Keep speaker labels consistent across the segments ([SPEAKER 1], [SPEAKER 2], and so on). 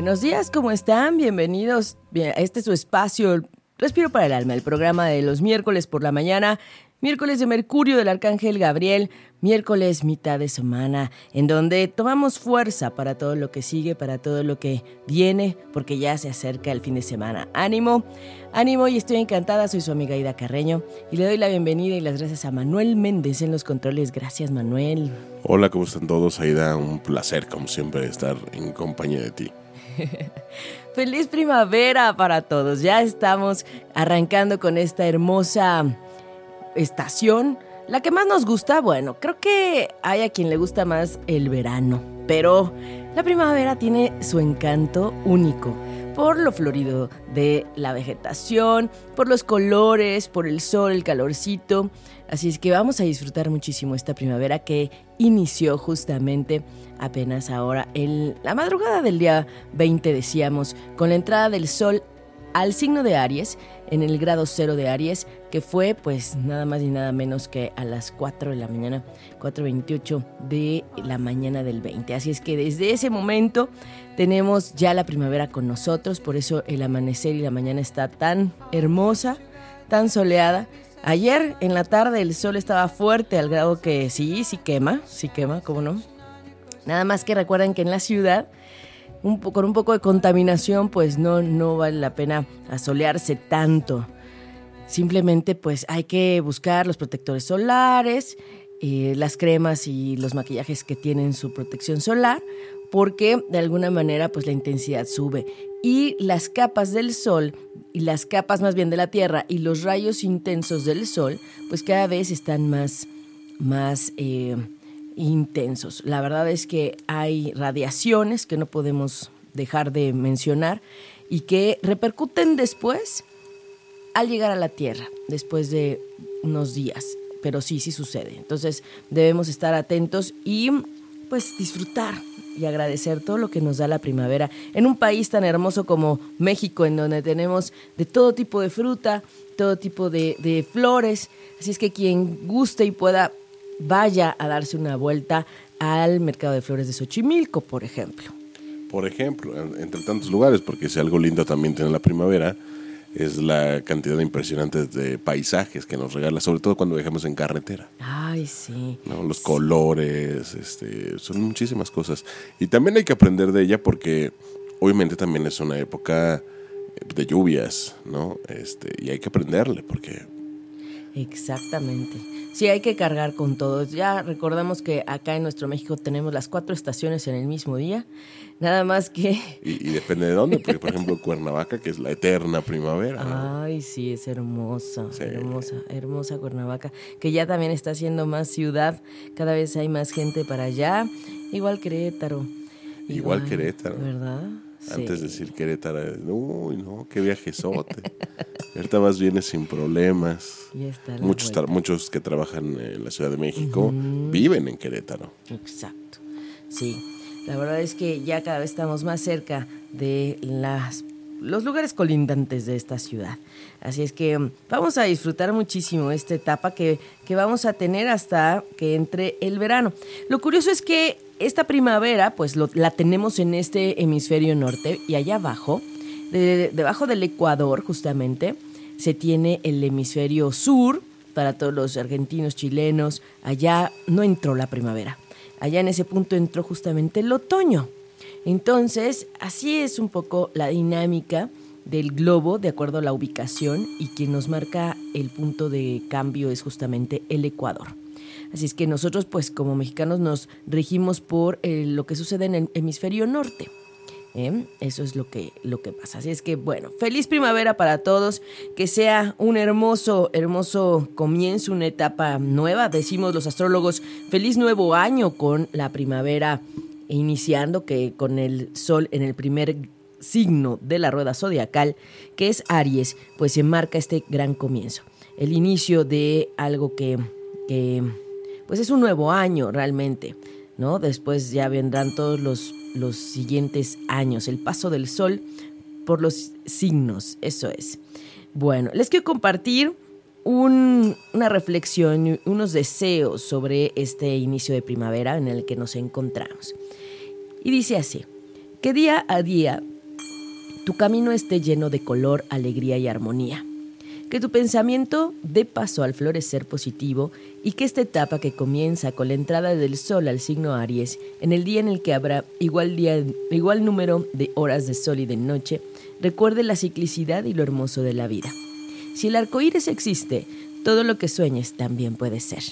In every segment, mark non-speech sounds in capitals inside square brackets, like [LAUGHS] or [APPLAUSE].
[SPEAKER 1] Buenos días, ¿cómo están? Bienvenidos este es su espacio, Respiro para el Alma, el programa de los miércoles por la mañana, miércoles de Mercurio del Arcángel Gabriel, miércoles mitad de semana, en donde tomamos fuerza para todo lo que sigue, para todo lo que viene, porque ya se acerca el fin de semana. Ánimo, ánimo y estoy encantada, soy su amiga Ida Carreño y le doy la bienvenida y las gracias a Manuel Méndez en los controles. Gracias Manuel.
[SPEAKER 2] Hola, ¿cómo están todos? Aida, un placer como siempre estar en compañía de ti. [LAUGHS]
[SPEAKER 1] Feliz primavera para todos. Ya estamos arrancando con esta hermosa estación. La que más nos gusta, bueno, creo que hay a quien le gusta más el verano, pero la primavera tiene su encanto único por lo florido de la vegetación, por los colores, por el sol, el calorcito. Así es que vamos a disfrutar muchísimo esta primavera que inició justamente apenas ahora, en la madrugada del día 20 decíamos, con la entrada del sol al signo de Aries, en el grado cero de Aries, que fue pues nada más y nada menos que a las 4 de la mañana, 4.28 de la mañana del 20. Así es que desde ese momento tenemos ya la primavera con nosotros, por eso el amanecer y la mañana está tan hermosa, tan soleada. Ayer en la tarde el sol estaba fuerte al grado que sí, sí quema, sí quema, ¿cómo no? Nada más que recuerden que en la ciudad un, con un poco de contaminación, pues no, no vale la pena asolearse tanto. Simplemente pues hay que buscar los protectores solares, eh, las cremas y los maquillajes que tienen su protección solar, porque de alguna manera pues la intensidad sube. Y las capas del sol, y las capas más bien de la Tierra, y los rayos intensos del sol, pues cada vez están más, más eh, intensos. La verdad es que hay radiaciones que no podemos dejar de mencionar y que repercuten después al llegar a la Tierra, después de unos días. Pero sí, sí sucede. Entonces debemos estar atentos y pues disfrutar y agradecer todo lo que nos da la primavera en un país tan hermoso como México, en donde tenemos de todo tipo de fruta, todo tipo de, de flores. Así es que quien guste y pueda vaya a darse una vuelta al mercado de flores de Xochimilco, por ejemplo.
[SPEAKER 2] Por ejemplo, entre tantos lugares, porque si algo lindo también tiene la primavera, es la cantidad impresionante de paisajes que nos regala, sobre todo cuando viajamos en carretera.
[SPEAKER 1] Ay, sí.
[SPEAKER 2] Los colores, este, son muchísimas cosas. Y también hay que aprender de ella porque obviamente también es una época de lluvias, ¿no? Este, y hay que aprenderle porque...
[SPEAKER 1] Exactamente. Sí, hay que cargar con todos. Ya recordamos que acá en nuestro México tenemos las cuatro estaciones en el mismo día. Nada más que...
[SPEAKER 2] Y, depende de dónde, porque por ejemplo Cuernavaca, que es la eterna primavera.
[SPEAKER 1] Ay, sí, es hermosa, hermosa, hermosa Cuernavaca, que ya también está siendo más ciudad, cada vez hay más gente para allá, igual Querétaro.
[SPEAKER 2] Igual, Querétaro.
[SPEAKER 1] ¿Verdad?
[SPEAKER 2] Antes de decir Querétaro, uy, no, qué viajezote. [LAUGHS] Ahorita más viene sin problemas. muchos, muchos que trabajan en la Ciudad de México viven en Querétaro.
[SPEAKER 1] Exacto, sí. La verdad es que ya cada vez estamos más cerca de las los lugares colindantes de esta ciudad. Así es que mm, vamos a disfrutar muchísimo esta etapa que, que vamos a tener hasta que entre el verano. Lo curioso es que esta primavera, pues la tenemos en este hemisferio norte y allá abajo, debajo del Ecuador justamente, se tiene el hemisferio sur para todos los argentinos, chilenos. Allá no entró la primavera. Allá en ese punto entró justamente el otoño. Entonces, así es un poco la dinámica del globo de acuerdo a la ubicación y quien nos marca el punto de cambio es justamente el Ecuador. Así es que nosotros, pues como mexicanos, nos regimos por eh, lo que sucede en el hemisferio norte. ¿eh? Eso es lo que, lo que pasa. Así es que, bueno, feliz primavera para todos. Que sea un hermoso, hermoso comienzo, una etapa nueva. Decimos los astrólogos, feliz nuevo año con la primavera iniciando, que con el sol en el primer signo de la rueda zodiacal, que es Aries, pues se marca este gran comienzo. El inicio de algo que, pues es un nuevo año realmente, ¿no? Después ya vendrán todos los, los siguientes años, el paso del sol por los signos, eso es. Bueno, les quiero compartir una reflexión, unos deseos sobre este inicio de primavera en el que nos encontramos. Y dice así, que día a día tu camino esté lleno de color, alegría y armonía. Que tu pensamiento dé paso al florecer positivo y que esta etapa que comienza con la entrada del sol al signo Aries, en el día en el que habrá igual, día, igual número de horas de sol y de noche, recuerde la ciclicidad y lo hermoso de la vida. Si el arco iris existe, todo lo que sueñes también puede ser.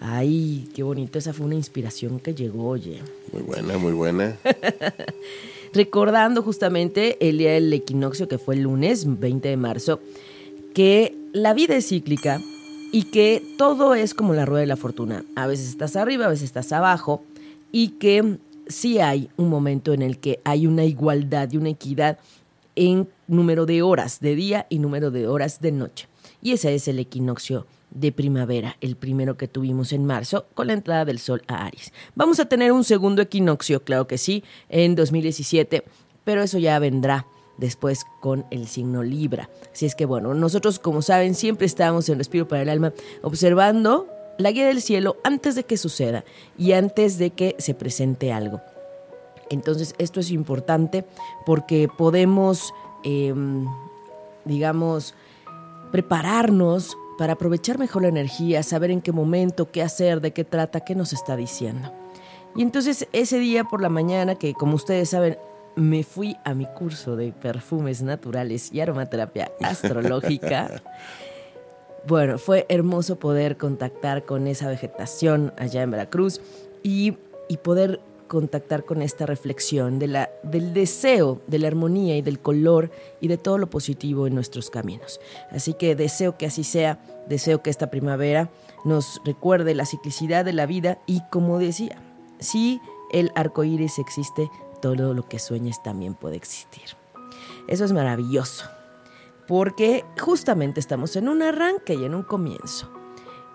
[SPEAKER 1] Ay, qué bonito, esa fue una inspiración que llegó, oye.
[SPEAKER 2] Muy buena, muy buena. [LAUGHS]
[SPEAKER 1] Recordando justamente el día del equinoccio que fue el lunes 20 de marzo, que la vida es cíclica y que todo es como la rueda de la fortuna. A veces estás arriba, a veces estás abajo y que sí hay un momento en el que hay una igualdad y una equidad en número de horas de día y número de horas de noche. Y ese es el equinoccio de primavera, el primero que tuvimos en marzo, con la entrada del Sol a Aries. Vamos a tener un segundo equinoccio, claro que sí, en 2017, pero eso ya vendrá después con el signo Libra. Así es que bueno, nosotros como saben siempre estamos en Respiro para el Alma observando la guía del cielo antes de que suceda y antes de que se presente algo. Entonces esto es importante porque podemos, em, digamos, prepararnos para aprovechar mejor la energía, saber en qué momento, qué hacer, de qué trata, qué nos está diciendo. Y entonces ese día por la mañana, que como ustedes saben, me fui a mi curso de perfumes naturales y aromaterapia [LAUGHS] astrológica. bueno, fue hermoso poder contactar con esa vegetación allá en Veracruz y, y poder contactar con esta reflexión de la, del deseo, de la armonía y del color y de todo lo positivo en nuestros caminos. Así que deseo que así sea, deseo que esta primavera nos recuerde la ciclicidad de la vida y como decía, si el arco iris existe, todo lo que sueñes también puede existir. Eso es maravilloso, porque justamente estamos en un arranque y en un comienzo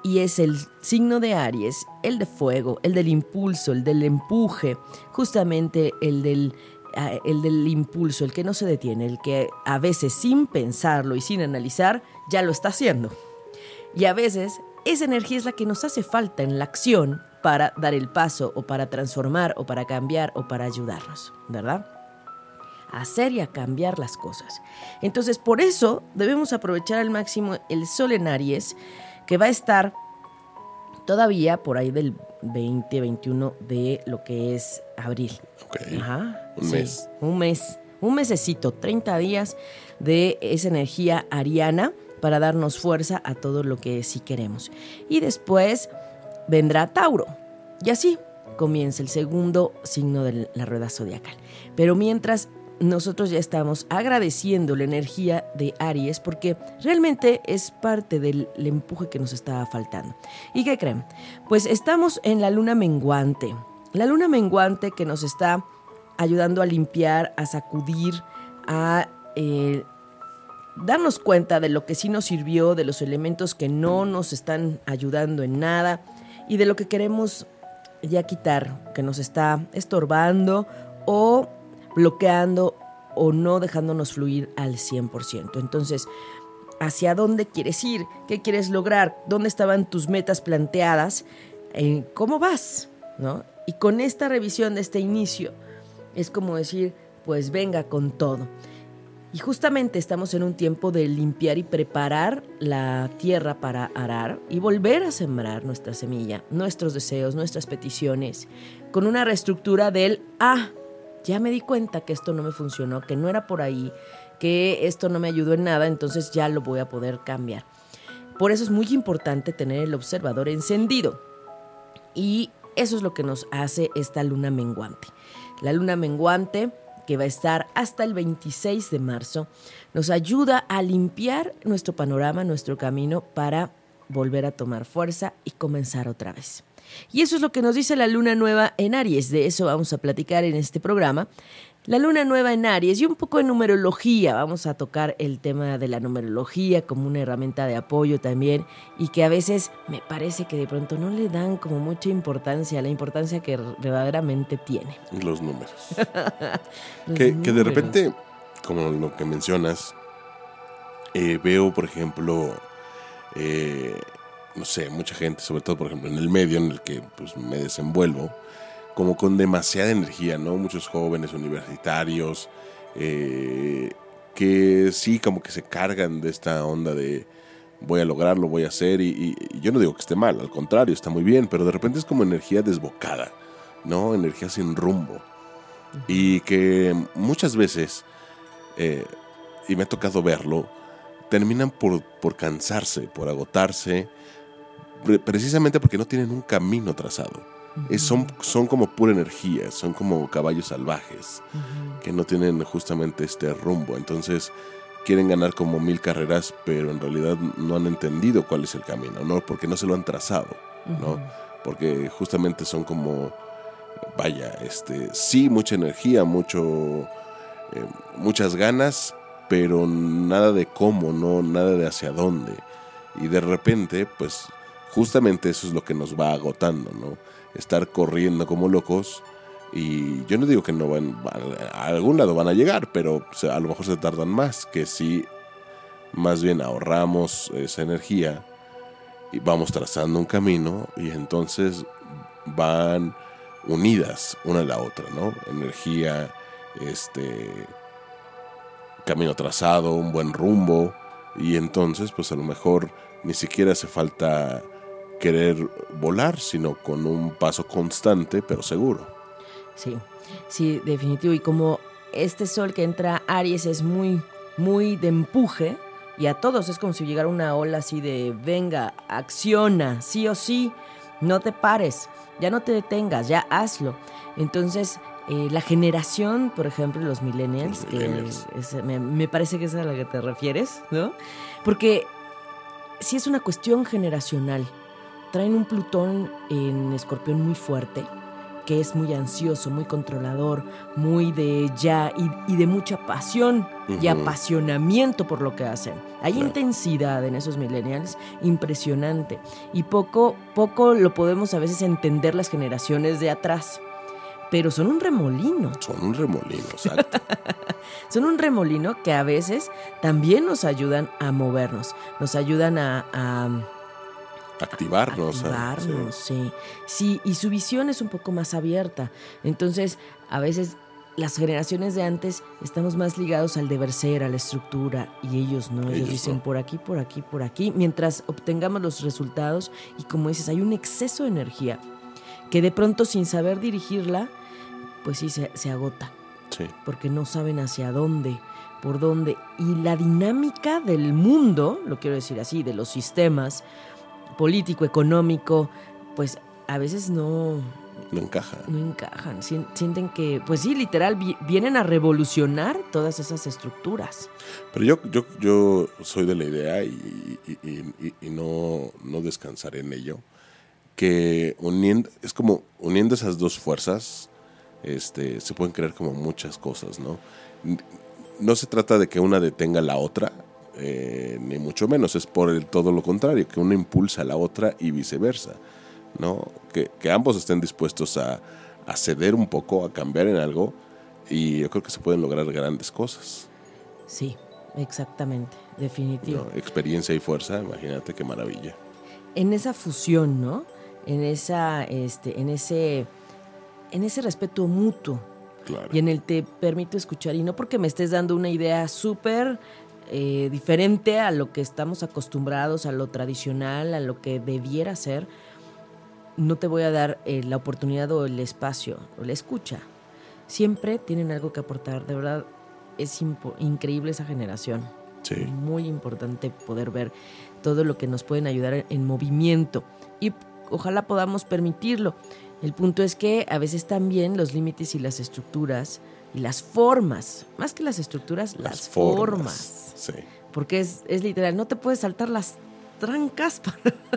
[SPEAKER 1] y es el signo de Aries, el de fuego, el del impulso, el del empuje, justamente el del, el del impulso, el que no se detiene, el que a veces sin pensarlo y sin analizar ya lo está haciendo. Y a veces esa energía es la que nos hace falta en la acción para dar el paso o para transformar o para cambiar o para ayudarnos, ¿verdad? Hacer y a cambiar las cosas. Entonces, por eso debemos aprovechar al máximo el sol en Aries que va a estar todavía por ahí del 20, 21 de lo que es abril.
[SPEAKER 2] Ajá, un mes.
[SPEAKER 1] Un mes, un mesecito, 30 días de esa energía ariana para darnos fuerza a todo lo que sí queremos. Y después vendrá Tauro. Y así comienza el segundo signo de la rueda zodiacal. Pero mientras nosotros ya estamos agradeciendo la energía de Aries porque realmente es parte del empuje que nos estaba faltando. ¿Y qué creen? Pues estamos en la luna menguante. La luna menguante que nos está ayudando a limpiar, a sacudir, a eh, darnos cuenta de lo que sí nos sirvió, de los elementos que no nos están ayudando en nada y de lo que queremos ya quitar, que nos está estorbando o bloqueando o no dejándonos fluir al 100%. Entonces, ¿hacia dónde quieres ir? ¿Qué quieres lograr? ¿Dónde estaban tus metas planteadas? Eh, ¿Cómo vas? ¿No? Y con esta revisión de este inicio, es como decir, pues venga con todo. Y justamente estamos en un tiempo de limpiar y preparar la tierra para arar y volver a sembrar nuestra semilla, nuestros deseos, nuestras peticiones, con una reestructura del ah, ya me di cuenta que esto no me funcionó, que no era por ahí, que esto no me ayudó en nada, entonces ya lo voy a poder cambiar. Por eso es muy importante tener el observador encendido. Y eso es lo que nos hace esta luna menguante. La luna menguante, que va a estar hasta el 26 de marzo, nos ayuda a limpiar nuestro panorama, nuestro camino para volver a tomar fuerza y comenzar otra vez. Y eso es lo que nos dice la luna nueva en Aries. De eso vamos a platicar en este programa. La luna nueva en Aries y un poco de numerología. Vamos a tocar el tema de la numerología como una herramienta de apoyo también y que a veces me parece que de pronto no le dan como mucha importancia, la importancia que verdaderamente tiene.
[SPEAKER 2] Los números. [LAUGHS] que, de repente, como lo que mencionas, eh, veo, por ejemplo, eh, no sé, mucha gente, sobre todo por ejemplo en el medio en el que pues, me desenvuelvo, como con demasiada energía, ¿no? Muchos jóvenes universitarios eh, que sí, como que se cargan de esta onda de voy a lograrlo, voy a hacer, y, yo no digo que esté mal, al contrario, está muy bien, pero de repente es como energía desbocada, ¿no? Energía sin rumbo. Y que muchas veces, eh, y me ha tocado verlo, terminan por, por cansarse, por agotarse, precisamente porque no tienen un camino trazado. son, son como pura energía, son como caballos salvajes que no tienen justamente este rumbo. Entonces quieren ganar como mil carreras, pero en realidad no han entendido cuál es el camino, ¿no? Porque no se lo han trazado, ¿no? Porque justamente son como, vaya, este, sí, mucha energía, mucho, eh, muchas ganas, pero nada de cómo, no, nada de hacia dónde. Y de repente, pues, justamente eso es lo que nos va agotando, ¿no? Estar corriendo como locos y yo no digo que no van, a algún lado van a llegar, pero a lo mejor se tardan más, que si más bien ahorramos esa energía y vamos trazando un camino y entonces van unidas una a la otra, ¿no? Energía, este camino trazado, un buen rumbo y entonces pues a lo mejor ni siquiera hace falta querer volar, sino con un paso constante pero seguro.
[SPEAKER 1] Sí, sí, definitivo. Y como este sol que entra Aries es muy, muy de empuje, y a todos es como si llegara una ola así de, venga, acciona, sí o sí, no te pares, ya no te detengas, ya hazlo. Entonces, eh, la generación, por ejemplo, los millennials, que me, me, parece que es a la que te refieres, ¿no? Porque si es una cuestión generacional. Traen un Plutón en escorpión muy fuerte que es muy ansioso, muy controlador, muy de ya y, de mucha pasión y apasionamiento por lo que hacen. Hay intensidad en esos millennials impresionante y poco, poco lo podemos a veces entender las generaciones de atrás. Pero son un remolino.
[SPEAKER 2] Son un remolino, exacto. [LAUGHS]
[SPEAKER 1] son un remolino que a veces también nos ayudan a movernos, nos ayudan a
[SPEAKER 2] activarnos.
[SPEAKER 1] Activarnos, sí. sí. y su visión es un poco más abierta. Entonces, a veces las generaciones de antes estamos más ligados al deber ser, a la estructura, y ellos no, ellos, dicen por aquí, por aquí, por aquí, mientras obtengamos los resultados y como dices, hay un exceso de energía que de pronto sin saber dirigirla, pues sí, se, se agota. Sí. Porque no saben hacia dónde, por dónde. Y la dinámica del mundo, lo quiero decir así, de los sistemas, político, económico, pues a veces no...
[SPEAKER 2] No encajan.
[SPEAKER 1] No encajan. Sienten que, pues sí, literal, vienen a revolucionar todas esas estructuras.
[SPEAKER 2] Pero yo, yo, yo soy de la idea y, no, no descansaré en ello, que uniendo, es como uniendo esas dos fuerzas, este, se pueden crear como muchas cosas, ¿no? No se trata de que una detenga la otra, eh, ni mucho menos, es por el todo lo contrario, que una impulsa a la otra y viceversa, ¿no? Que, ambos estén dispuestos a, ceder un poco, a cambiar en algo, y yo creo que se pueden lograr grandes cosas.
[SPEAKER 1] Sí, exactamente, definitivo.
[SPEAKER 2] experiencia y fuerza, imagínate qué maravilla.
[SPEAKER 1] En esa fusión, ¿no? En esa, este, en ese, en ese respeto mutuo. Claro. Y en el te permito escuchar, y no porque me estés dando una idea súper eh, diferente a lo que estamos acostumbrados, a lo tradicional, a lo que debiera ser, no te voy a dar eh, la oportunidad o el espacio o la escucha. Siempre tienen algo que aportar, de verdad es increíble esa generación. Muy importante poder ver todo lo que nos pueden ayudar en movimiento y ojalá podamos permitirlo. El punto es que a veces también los límites y las estructuras y las formas, más que las estructuras, las, formas. Sí. Porque es, literal, no te puedes saltar las trancas.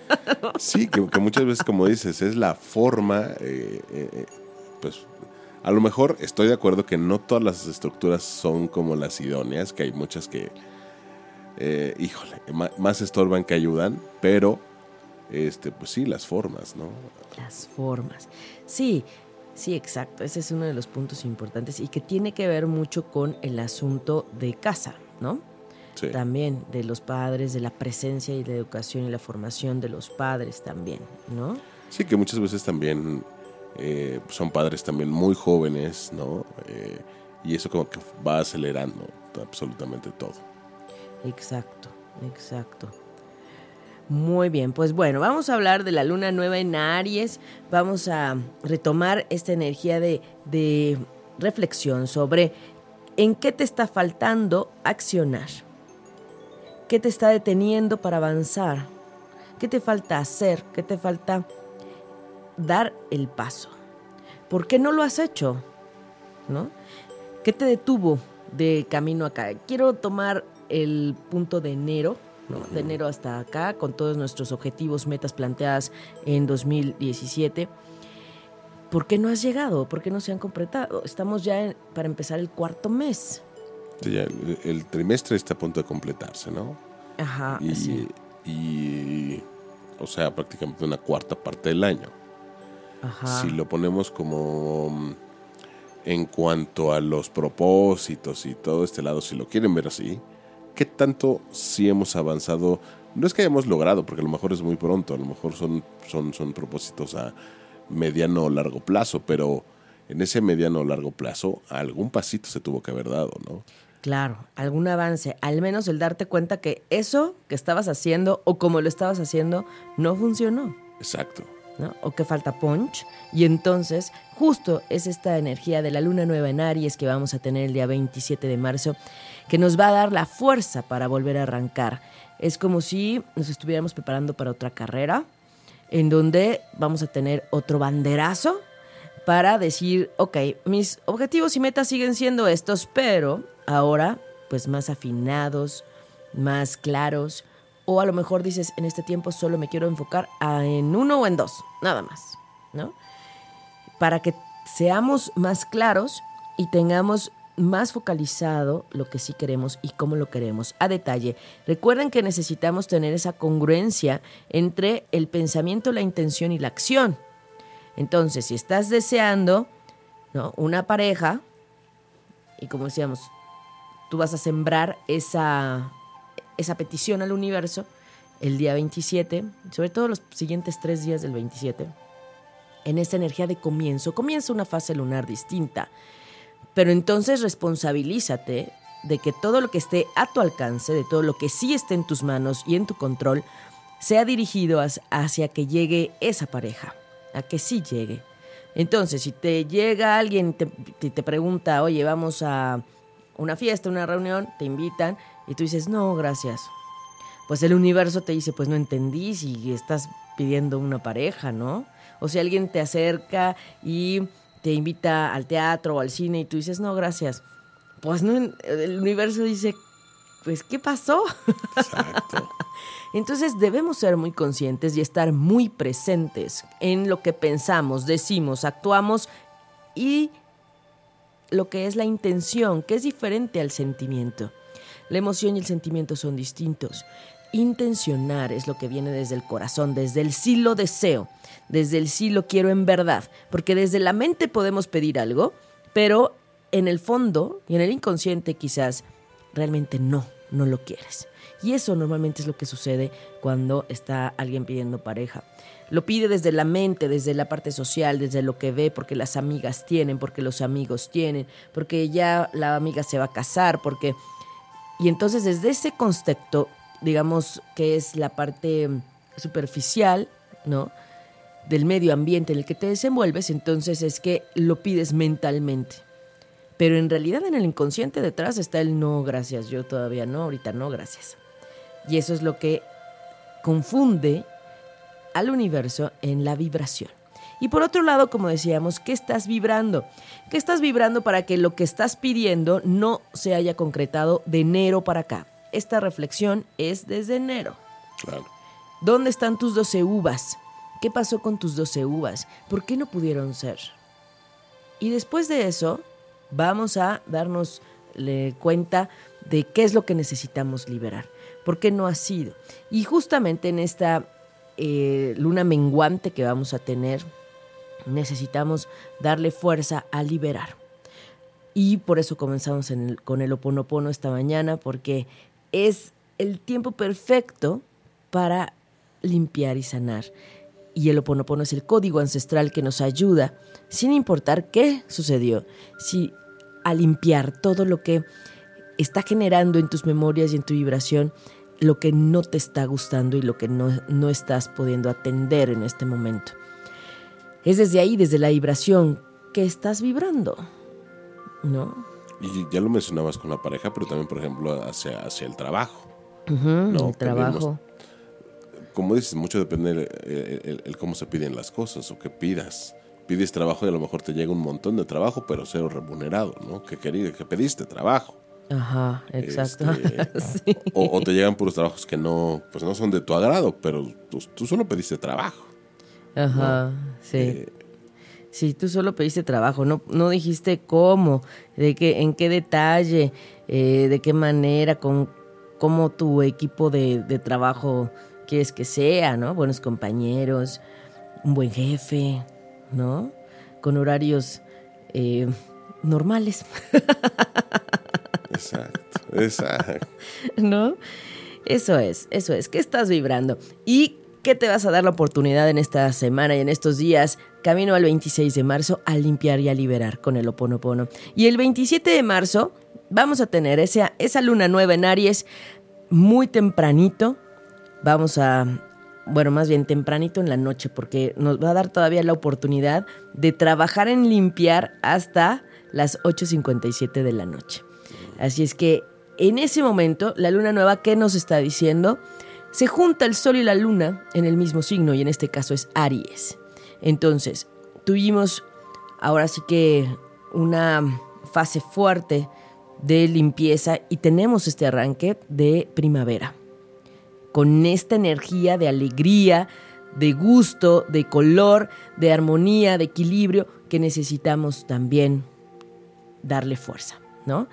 [SPEAKER 1] [LAUGHS]
[SPEAKER 2] sí, que, muchas veces, como dices, es la forma, eh, eh, pues a lo mejor estoy de acuerdo que no todas las estructuras son como las idóneas, que hay muchas que, eh, híjole, más estorban que ayudan, pero, este, pues sí, las formas, ¿no?
[SPEAKER 1] Las formas. Sí, Sí, exacto. Ese es uno de los puntos importantes y que tiene que ver mucho con el asunto de casa, ¿no? Sí. También de los padres, de la presencia y la educación y la formación de los padres también, ¿no?
[SPEAKER 2] Sí, que muchas veces también eh, son padres también muy jóvenes, ¿no? Eh, y eso como que va acelerando absolutamente todo.
[SPEAKER 1] Exacto, exacto. Muy bien, pues bueno, vamos a hablar de la luna nueva en Aries, vamos a retomar esta energía de, de reflexión sobre en qué te está faltando accionar, qué te está deteniendo para avanzar, qué te falta hacer, qué te falta dar el paso. ¿Por qué no lo has hecho? ¿No? ¿Qué te detuvo de camino acá? Quiero tomar el punto de enero, ¿no? de enero hasta acá, con todos nuestros objetivos, metas planteadas en 2017. ¿Por qué no has llegado? ¿Por qué no se han completado? Estamos ya para empezar el cuarto mes.
[SPEAKER 2] el, el, trimestre está a punto de completarse, ¿no?
[SPEAKER 1] Ajá,
[SPEAKER 2] y,
[SPEAKER 1] sí.
[SPEAKER 2] y, o sea, prácticamente una cuarta parte del año.
[SPEAKER 1] Ajá.
[SPEAKER 2] Si lo ponemos como mm, en cuanto a los propósitos y todo este lado, si lo quieren ver así, ¿qué tanto sí hemos avanzado? No es que hayamos logrado, porque a lo mejor es muy pronto, a lo mejor son, son, son propósitos a mediano o largo plazo, pero en ese mediano o largo plazo algún pasito se tuvo que haber dado, ¿no?
[SPEAKER 1] Claro, algún avance, al menos el darte cuenta que eso que estabas haciendo o como lo estabas haciendo no funcionó.
[SPEAKER 2] Exacto.
[SPEAKER 1] ¿no? O que falta punch. Y entonces, justo es esta energía de la luna nueva en Aries que vamos a tener el día 27 de marzo, que nos va a dar la fuerza para volver a arrancar. Es como si nos estuviéramos preparando para otra carrera, en donde vamos a tener otro banderazo para decir, ok, mis objetivos y metas siguen siendo estos, pero ahora pues más afinados, más claros, o a lo mejor dices, en este tiempo solo me quiero enfocar en uno o en dos, nada más, ¿no? Para que seamos más claros y tengamos más focalizado lo que sí queremos y cómo lo queremos a detalle. Recuerden que necesitamos tener esa congruencia entre el pensamiento, la intención y la acción. Entonces, si estás deseando ¿no? una pareja, y como decíamos, tú vas a sembrar esa, esa petición al universo el día 27, sobre todo los siguientes tres días del 27, en esa energía de comienzo. Comienza una fase lunar distinta, pero entonces responsabilízate de que todo lo que esté a tu alcance, de todo lo que sí esté en tus manos y en tu control, sea dirigido hacia que llegue esa pareja, a que sí llegue. Entonces, si te llega alguien y te, pregunta, oye, vamos a una fiesta, una reunión, te invitan y tú dices, no, gracias. Pues el universo te dice, pues no entendí si estás pidiendo una pareja, ¿no? O si alguien te acerca y te invita al teatro o al cine y tú dices, no, gracias. Pues no, el universo dice, pues, ¿qué pasó?
[SPEAKER 2] Exacto. [LAUGHS]
[SPEAKER 1] Entonces debemos ser muy conscientes y estar muy presentes en lo que pensamos, decimos, actuamos y lo que es la intención, que es diferente al sentimiento. La emoción y el sentimiento son distintos. Intencionar es lo que viene desde el corazón, desde el sí lo deseo, desde el sí lo quiero en verdad, porque desde la mente podemos pedir algo, pero en el fondo y en el inconsciente quizás realmente no, no lo quieres. Y eso normalmente es lo que sucede cuando está alguien pidiendo pareja. Lo pide desde la mente, desde la parte social, desde lo que ve, porque las amigas tienen, porque los amigos tienen, porque ya la amiga se va a casar, porque... Y entonces desde ese concepto, digamos que es la parte superficial, ¿no? Del medio ambiente en el que te desenvuelves, entonces es que lo pides mentalmente. Pero en realidad en el inconsciente detrás está el no, gracias, yo todavía no, ahorita no, gracias. Y eso es lo que confunde al universo en la vibración. Y por otro lado, como decíamos, ¿qué estás vibrando? ¿Qué estás vibrando para que lo que estás pidiendo no se haya concretado de enero para acá? Esta reflexión es desde enero.
[SPEAKER 2] Claro.
[SPEAKER 1] ¿Dónde están tus 12 uvas? ¿Qué pasó con tus 12 uvas? ¿Por qué no pudieron ser? Y después de eso, vamos a darnos cuenta de qué es lo que necesitamos liberar. ¿Por qué no ha sido? Y justamente en esta eh, luna menguante que vamos a tener, necesitamos darle fuerza a liberar. Y por eso comenzamos en el, con el oponopono esta mañana, porque es el tiempo perfecto para limpiar y sanar. y el oponopono es el código ancestral que nos ayuda, sin importar qué sucedió, si a limpiar todo lo que está generando en tus memorias y en tu vibración lo que no te está gustando y lo que no, no estás pudiendo atender en este momento. Es desde ahí, desde la vibración, que estás vibrando, ¿no?
[SPEAKER 2] Y ya lo mencionabas con la pareja, pero también, por ejemplo, hacia, hacia el trabajo.
[SPEAKER 1] ¿no? El trabajo.
[SPEAKER 2] como dices, mucho depende el, cómo se piden las cosas o qué pidas. Pides trabajo y a lo mejor te llega un montón de trabajo, pero cero remunerado, ¿no? Que, que pediste trabajo.
[SPEAKER 1] Ajá, exacto.
[SPEAKER 2] Este, [LAUGHS] o, te llegan puros trabajos que no, pues no son de tu agrado, pero tú, solo pediste trabajo.
[SPEAKER 1] Ajá, sí. Eh, sí, tú solo pediste trabajo, no, no dijiste cómo, de qué, en qué detalle, eh, de qué manera, con cómo tu equipo de, de, trabajo quieres que sea, ¿no? Buenos compañeros, un buen jefe, ¿no? Con horarios eh, normales.
[SPEAKER 2] Exacto, exacto. [LAUGHS]
[SPEAKER 1] ¿No? Eso es, eso es. ¿Qué estás vibrando? ¿Y qué te vas a dar la oportunidad en esta semana y en estos días? Camino al 26 de marzo a limpiar y a liberar con el Oponopono. Y el 27 de marzo vamos a tener esa, esa luna nueva en Aries muy tempranito. Vamos a, bueno, más bien tempranito en la noche, porque nos va a dar todavía la oportunidad de trabajar en limpiar hasta las 8.57 de la noche. Así es que en ese momento, la luna nueva, ¿qué nos está diciendo? Se junta el sol y la luna en el mismo signo y en este caso es Aries. Entonces, tuvimos ahora sí que una fase fuerte de limpieza y tenemos este arranque de primavera. Con esta energía de alegría, de gusto, de color, de armonía, de equilibrio que necesitamos también darle fuerza, ¿no?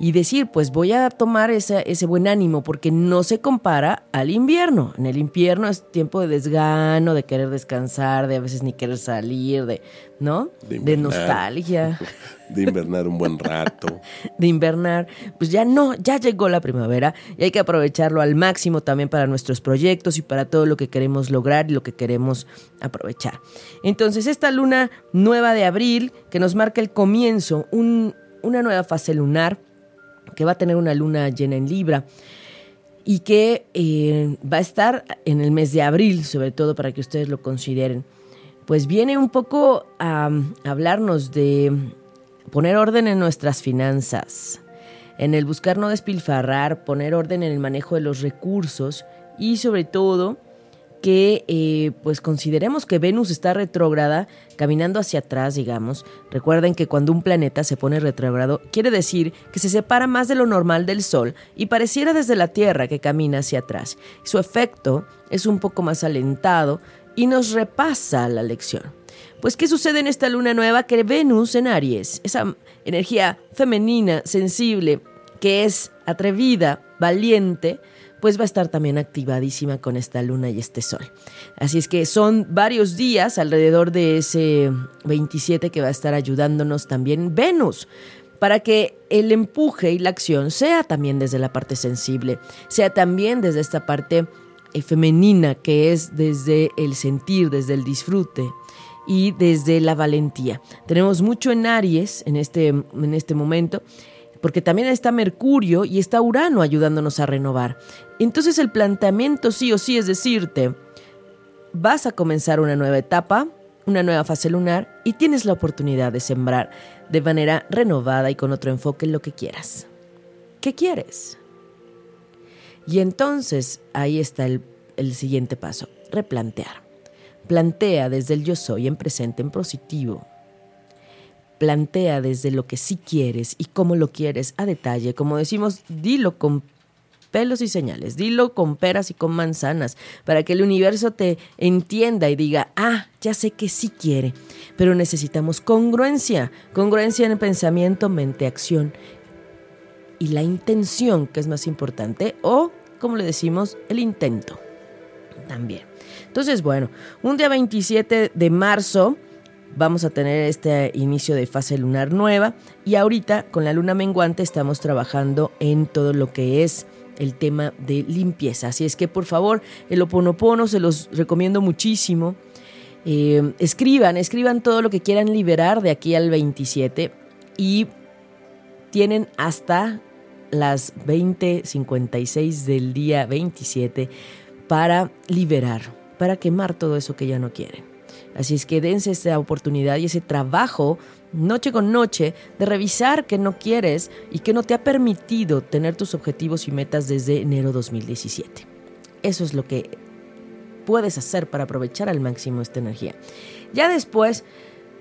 [SPEAKER 1] Y decir, pues voy a tomar ese, ese buen ánimo porque no se compara al invierno. En el invierno es tiempo de desgano, de querer descansar, de a veces ni querer salir, de, ¿no? De, nostalgia. [LAUGHS]
[SPEAKER 2] De invernar un buen rato. [LAUGHS]
[SPEAKER 1] de invernar. Pues ya no, ya llegó la primavera y hay que aprovecharlo al máximo también para nuestros proyectos y para todo lo que queremos lograr y lo que queremos aprovechar. Entonces, esta luna nueva de abril que nos marca el comienzo, un, una nueva fase lunar, que va a tener una luna llena en Libra y que eh, va a estar en el mes de abril, sobre todo para que ustedes lo consideren, pues viene un poco a, hablarnos de poner orden en nuestras finanzas, en el buscar no despilfarrar, poner orden en el manejo de los recursos y sobre todo que eh, pues consideremos que Venus está retrógrada, caminando hacia atrás, digamos. Recuerden que cuando un planeta se pone retrógrado, quiere decir que se separa más de lo normal del Sol y pareciera desde la Tierra que camina hacia atrás. Su efecto es un poco más alentado y nos repasa la lección. Pues, ¿qué sucede en esta luna nueva? Que Venus en Aries, esa energía femenina, sensible, que es atrevida, valiente, pues va a estar también activadísima con esta luna y este sol. Así es que son varios días alrededor de ese 27 que va a estar ayudándonos también Venus para que el empuje y la acción sea también desde la parte sensible, sea también desde esta parte eh, femenina que es desde el sentir, desde el disfrute y desde la valentía. Tenemos mucho en Aries en este, en este momento porque también está Mercurio y está Urano ayudándonos a renovar. Entonces el planteamiento sí o sí es decirte, vas a comenzar una nueva etapa, una nueva fase lunar y tienes la oportunidad de sembrar de manera renovada y con otro enfoque en lo que quieras. ¿Qué quieres? Y entonces ahí está el, el siguiente paso, replantear. Plantea desde el yo soy en presente, en positivo, plantea desde lo que sí quieres y cómo lo quieres a detalle. Como decimos, dilo con pelos y señales, dilo con peras y con manzanas, para que el universo te entienda y diga, ah, ya sé que sí quiere, pero necesitamos congruencia, congruencia en el pensamiento, mente, acción y la intención, que es más importante, o, como le decimos, el intento también. Entonces, bueno, un día 27 de marzo, vamos a tener este inicio de fase lunar nueva y ahorita con la luna menguante estamos trabajando en todo lo que es el tema de limpieza. Así es que por favor, el oponopono se los recomiendo muchísimo. Eh, escriban, escriban todo lo que quieran liberar de aquí al 27 y tienen hasta las 20:56 del día 27 para liberar, para quemar todo eso que ya no quieren. Así es que dense esta oportunidad y ese trabajo noche con noche de revisar qué no quieres y que no te ha permitido tener tus objetivos y metas desde enero 2017. Eso es lo que puedes hacer para aprovechar al máximo esta energía. Ya después,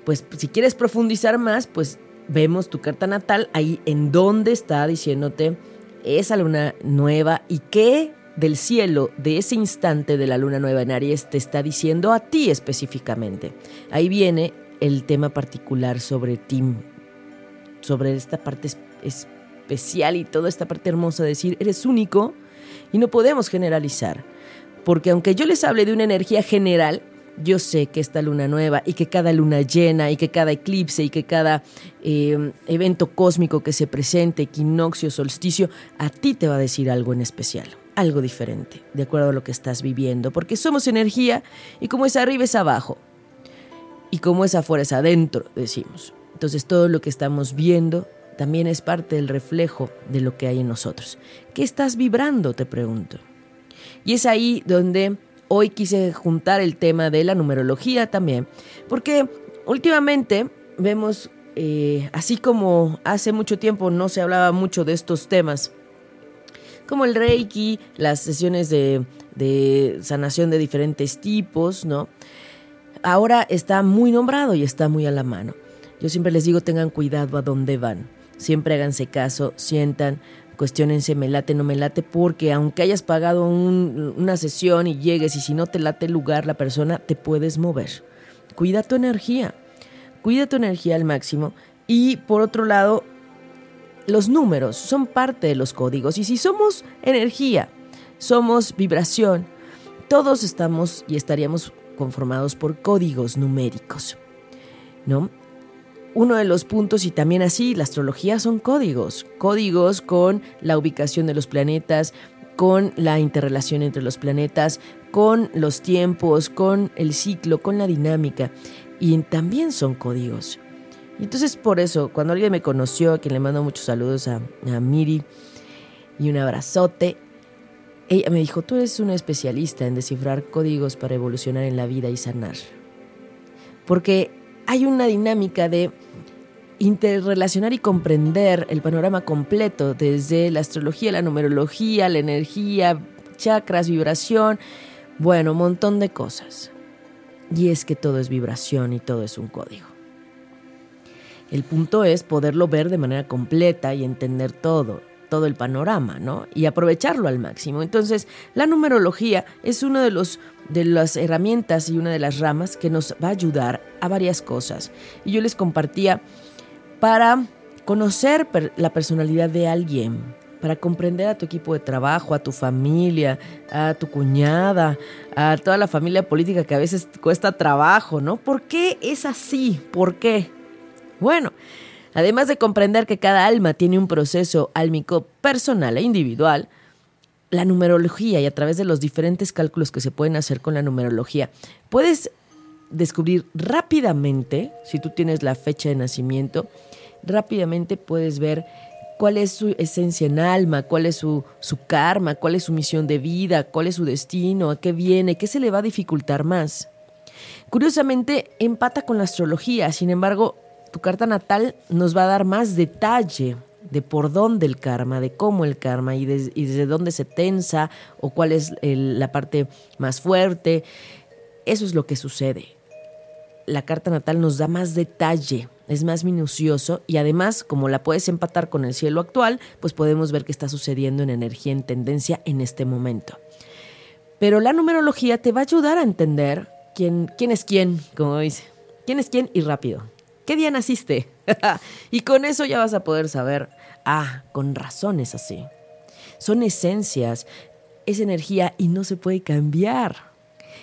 [SPEAKER 1] pues si quieres profundizar más, pues vemos tu carta natal ahí en donde está diciéndote esa luna nueva y qué del cielo de ese instante de la luna nueva en Aries te está diciendo a ti específicamente. Ahí viene el tema particular sobre ti, sobre esta parte especial y toda esta parte hermosa de decir, eres único y no podemos generalizar. Porque aunque yo les hable de una energía general, yo sé que esta luna nueva y que cada luna llena y que cada eclipse y que cada em, evento cósmico que se presente, equinoccio, solsticio, a ti te va a decir algo en especial, algo diferente, de acuerdo a lo que estás viviendo, porque somos energía y como es arriba es abajo y como es afuera es adentro, decimos. Entonces todo lo que estamos viendo también es parte del reflejo de lo que hay en nosotros. ¿Qué estás vibrando? Te pregunto. Y es ahí donde hoy quise juntar el tema de la numerología también, porque últimamente vemos, eh, así como hace mucho tiempo no se hablaba mucho de estos temas, como el Reiki, las sesiones de, de sanación de diferentes tipos, ¿no? ahora está muy nombrado y está muy a la mano. Yo siempre les digo, tengan cuidado a dónde van. Siempre háganse caso, sientan, cuestionense, me late, no me late, porque aunque hayas pagado una sesión y llegues y si no te late el lugar, la persona, te puedes mover. Cuida tu energía, cuida tu energía al máximo. Y por otro lado, los números son parte de los códigos. Y si somos energía, somos vibración, todos estamos y estaríamos conformados por códigos numéricos. ¿No? Uno de los puntos, y también así, la astrología son códigos, códigos con la ubicación de los planetas, con la interrelación entre los planetas, con los tiempos, con el ciclo, con la dinámica, y también son códigos. Y entonces por eso, cuando alguien me conoció, a quien le mando muchos saludos a, a Miri y un abrazote, ella me dijo, tú eres una especialista en descifrar códigos para evolucionar en la vida y sanar. Porque hay una dinámica de interrelacionar y comprender el panorama completo, desde la astrología, la numerología, la energía, chakras, vibración, bueno, un montón de cosas. Y es que todo es vibración y todo es un código. El punto es poderlo ver de manera completa y entender todo todo el panorama, ¿no? Y aprovecharlo al máximo. Entonces, la numerología es una de, los, de las herramientas y una de las ramas que nos va a ayudar a varias cosas. Y yo les compartía para conocer la personalidad de alguien, para comprender a tu equipo de trabajo, a tu familia, a tu cuñada, a toda la familia política que a veces cuesta trabajo, ¿no? ¿Por qué es así? ¿Por qué? Bueno, Además de comprender que cada alma tiene un proceso álmico personal e individual, la numerología y a través de los diferentes cálculos que se pueden hacer con la numerología, puedes descubrir rápidamente, si tú tienes la fecha de nacimiento, rápidamente puedes ver cuál es su esencia en alma, cuál es su, su, karma, cuál es su misión de vida, cuál es su destino, a qué viene, qué se le va a dificultar más. Curiosamente, empata con la astrología, sin embargo, tu carta natal nos va a dar más detalle de por dónde el karma, de cómo el karma y, desde dónde se tensa o cuál es la parte más fuerte. Eso es lo que sucede. La carta natal nos da más detalle, es más minucioso y además, como la puedes empatar con el cielo actual, pues podemos ver qué está sucediendo en energía, en tendencia en este momento. Pero la numerología te va a ayudar a entender quién, quién es quién, como dice. ¿Quién es quién? Y rápido. ¿Qué día naciste? [LAUGHS] y con eso ya vas a poder saber, ah, con razones así. Son esencias, es energía y no se puede cambiar.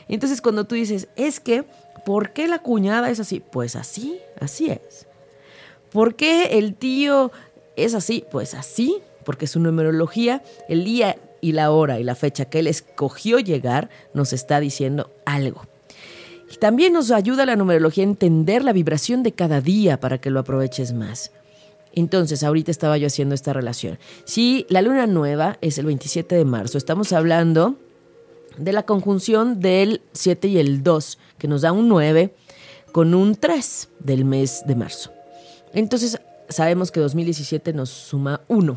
[SPEAKER 1] Entonces cuando tú dices, es que, ¿por qué la cuñada es así? Pues así, así es. ¿Por qué el tío es así? Pues así, porque su numerología, el día y la hora y la fecha que él escogió llegar, nos está diciendo algo. También nos ayuda la numerología a entender la vibración de cada día para que lo aproveches más. Entonces, ahorita estaba yo haciendo esta relación. Si la luna nueva es el 27 de marzo, estamos hablando de la conjunción del 7 y el 2, que nos da un 9 con un 3 del mes de marzo. Entonces, sabemos que 2017 nos suma 1,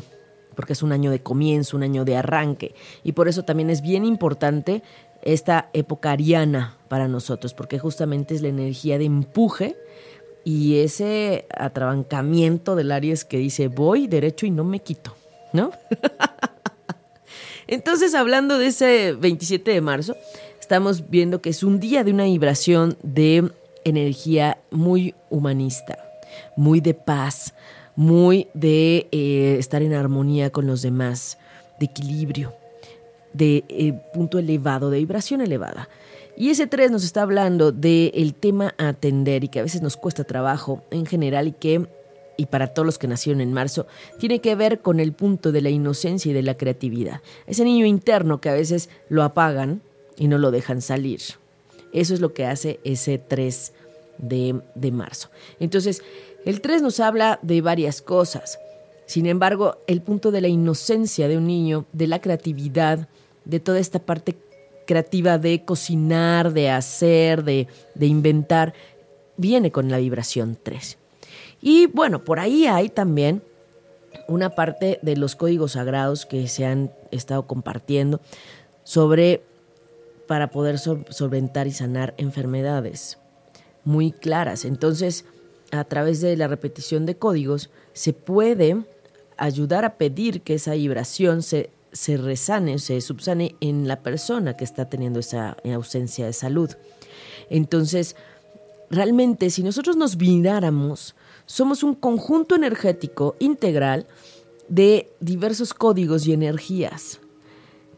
[SPEAKER 1] porque es un año de comienzo, un año de arranque, y por eso también es bien importante esta época ariana para nosotros, porque justamente es la energía de empuje y ese atrabancamiento del Aries que dice voy derecho y no me quito, ¿no? [LAUGHS] Entonces, hablando de ese 27 de marzo, estamos viendo que es un día de una vibración de energía muy humanista, muy de paz, muy de eh, estar en armonía con los demás, de equilibrio, de eh, punto elevado, de vibración elevada. Y ese 3 nos está hablando del tema a atender y que a veces nos cuesta trabajo en general y que, y para todos los que nacieron en marzo, tiene que ver con el punto de la inocencia y de la creatividad. Ese niño interno que a veces lo apagan y no lo dejan salir. Eso es lo que hace ese 3 de, de marzo. Entonces, el 3 nos habla de varias cosas. Sin embargo, el punto de la inocencia de un niño, de la creatividad, de toda esta parte creativa de cocinar, de hacer, de, inventar, viene con la vibración 3. Y bueno, por ahí hay también una parte de los códigos sagrados que se han estado compartiendo sobre para poder solventar y sanar enfermedades muy claras. Entonces, a través de la repetición de códigos, se puede ayudar a pedir que esa vibración se se resane, se subsane en la persona que está teniendo esa ausencia de salud. Entonces, realmente, si nosotros nos miráramos, somos un conjunto energético integral de diversos códigos y energías,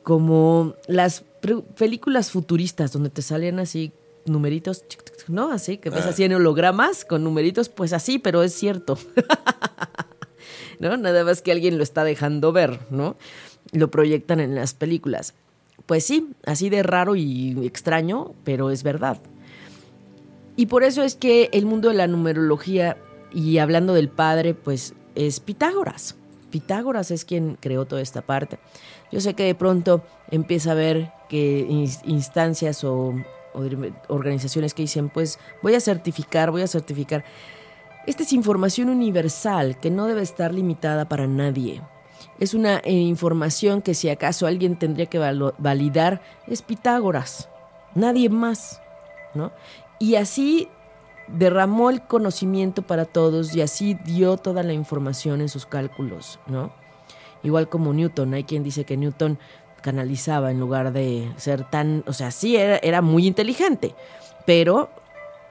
[SPEAKER 1] como las películas futuristas donde te salen así numeritos, ¿no? Así, que ves ah. así en hologramas con numeritos, pues así, pero es cierto. [LAUGHS] ¿No? Nada más que alguien lo está dejando ver, ¿no? Lo proyectan en las películas. Pues sí, así de raro y extraño, pero es verdad. Y por eso es que el mundo de la numerología, y hablando del padre, pues es Pitágoras. Pitágoras es quien creó toda esta parte. Yo sé que de pronto empieza a ver que instancias o, o organizaciones que dicen, pues voy a certificar, voy a certificar. Esta es información universal que no debe estar limitada para nadie es una eh, información que si acaso alguien tendría que validar es Pitágoras, nadie más, ¿no? Y así derramó el conocimiento para todos y así dio toda la información en sus cálculos, ¿no? Igual como Newton, hay quien dice que Newton canalizaba en lugar de ser tan, o sea, sí era, era muy inteligente, pero,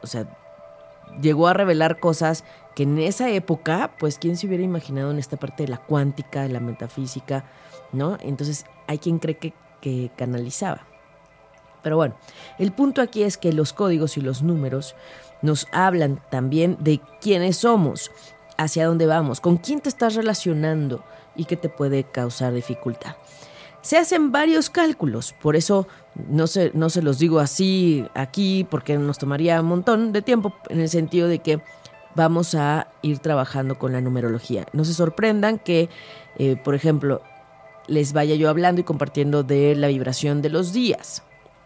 [SPEAKER 1] o sea, llegó a revelar cosas que en esa época, pues, ¿quién se hubiera imaginado en esta parte de la cuántica, de la metafísica, ¿no? Entonces, hay quien cree que, que canalizaba. Pero bueno, el punto aquí es que los códigos y los números nos hablan también de quiénes somos, hacia dónde vamos, con quién te estás relacionando y qué te puede causar dificultad. Se hacen varios cálculos, por eso no se, no se los digo así aquí porque nos tomaría un montón de tiempo en el sentido de que vamos a ir trabajando con la numerología. No se sorprendan que, eh, por ejemplo, les vaya yo hablando y compartiendo de la vibración de los días.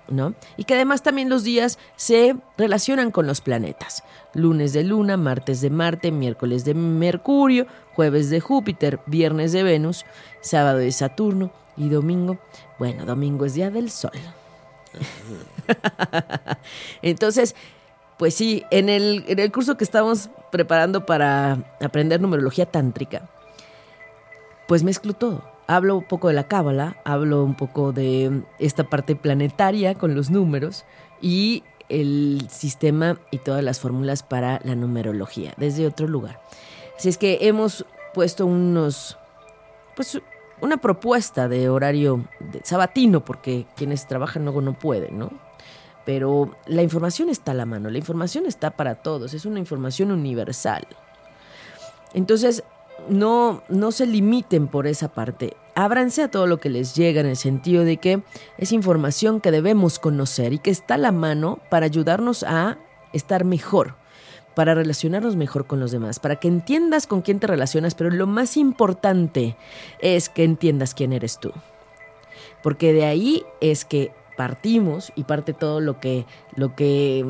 [SPEAKER 1] ¿No? Y que además también los días se relacionan con los planetas. Lunes de Luna, martes de Marte, miércoles de Mercurio, jueves de Júpiter, viernes de Venus, sábado de Saturno y domingo, bueno, domingo es día del Sol. [LAUGHS] Entonces, pues sí, en el, en el curso que estamos preparando para aprender numerología tántrica, pues mezclo todo. Hablo un poco de la cábala, hablo un poco de esta parte planetaria con los números y el sistema y todas las fórmulas para la numerología desde otro lugar. Así es que hemos puesto unos, pues una propuesta de horario de sabatino, porque quienes trabajan luego no pueden, ¿no? Pero la información está a la mano, la información está para todos, es una información universal. Entonces, no, no se limiten por esa parte. ábranse a todo lo que les llega en el sentido de que es información que debemos conocer y que está a la mano para ayudarnos a estar mejor, para relacionarnos mejor con los demás, para que entiendas con quién te relacionas, pero lo más importante es que entiendas quién eres tú. Porque de ahí es que partimos y parte todo lo que, lo que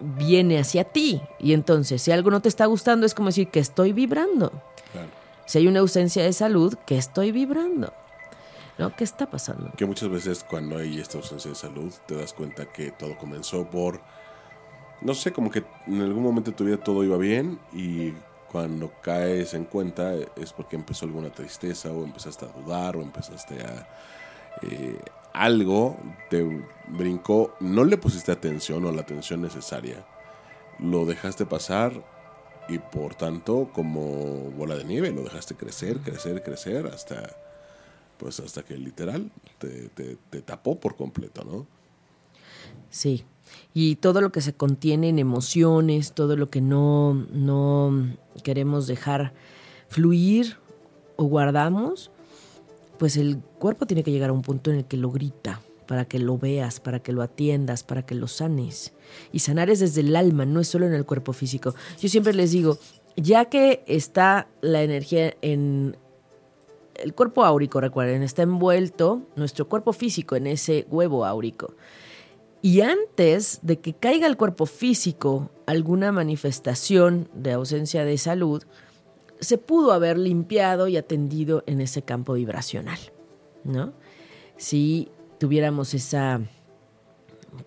[SPEAKER 1] viene hacia ti. Y entonces, si algo no te está gustando, es como decir que estoy vibrando. Si hay una ausencia de salud, que estoy vibrando. ¿No? ¿Qué está pasando?
[SPEAKER 2] Que muchas veces cuando hay esta ausencia de salud, te das cuenta que todo comenzó por, no sé, como que en algún momento de tu vida todo iba bien y cuando caes en cuenta es porque empezó alguna tristeza o empezaste a dudar o empezaste a... Eh, algo te brincó, no le pusiste atención o la atención necesaria, lo dejaste pasar y por tanto como bola de nieve lo dejaste crecer, crecer, crecer hasta pues hasta que literal te, te, tapó por completo, ¿no?
[SPEAKER 1] Sí, y todo lo que se contiene en emociones, todo lo que no, no queremos dejar fluir o guardamos, pues el cuerpo tiene que llegar a un punto en el que lo grita, para que lo veas, para que lo atiendas, para que lo sanes. Y sanar es desde el alma, no es solo en el cuerpo físico. Yo siempre les digo, ya que está la energía en el cuerpo áurico, recuerden, está envuelto nuestro cuerpo físico en ese huevo áurico. Y antes de que caiga el cuerpo físico alguna manifestación de ausencia de salud, se pudo haber limpiado y atendido en ese campo vibracional, ¿no? Si tuviéramos esa,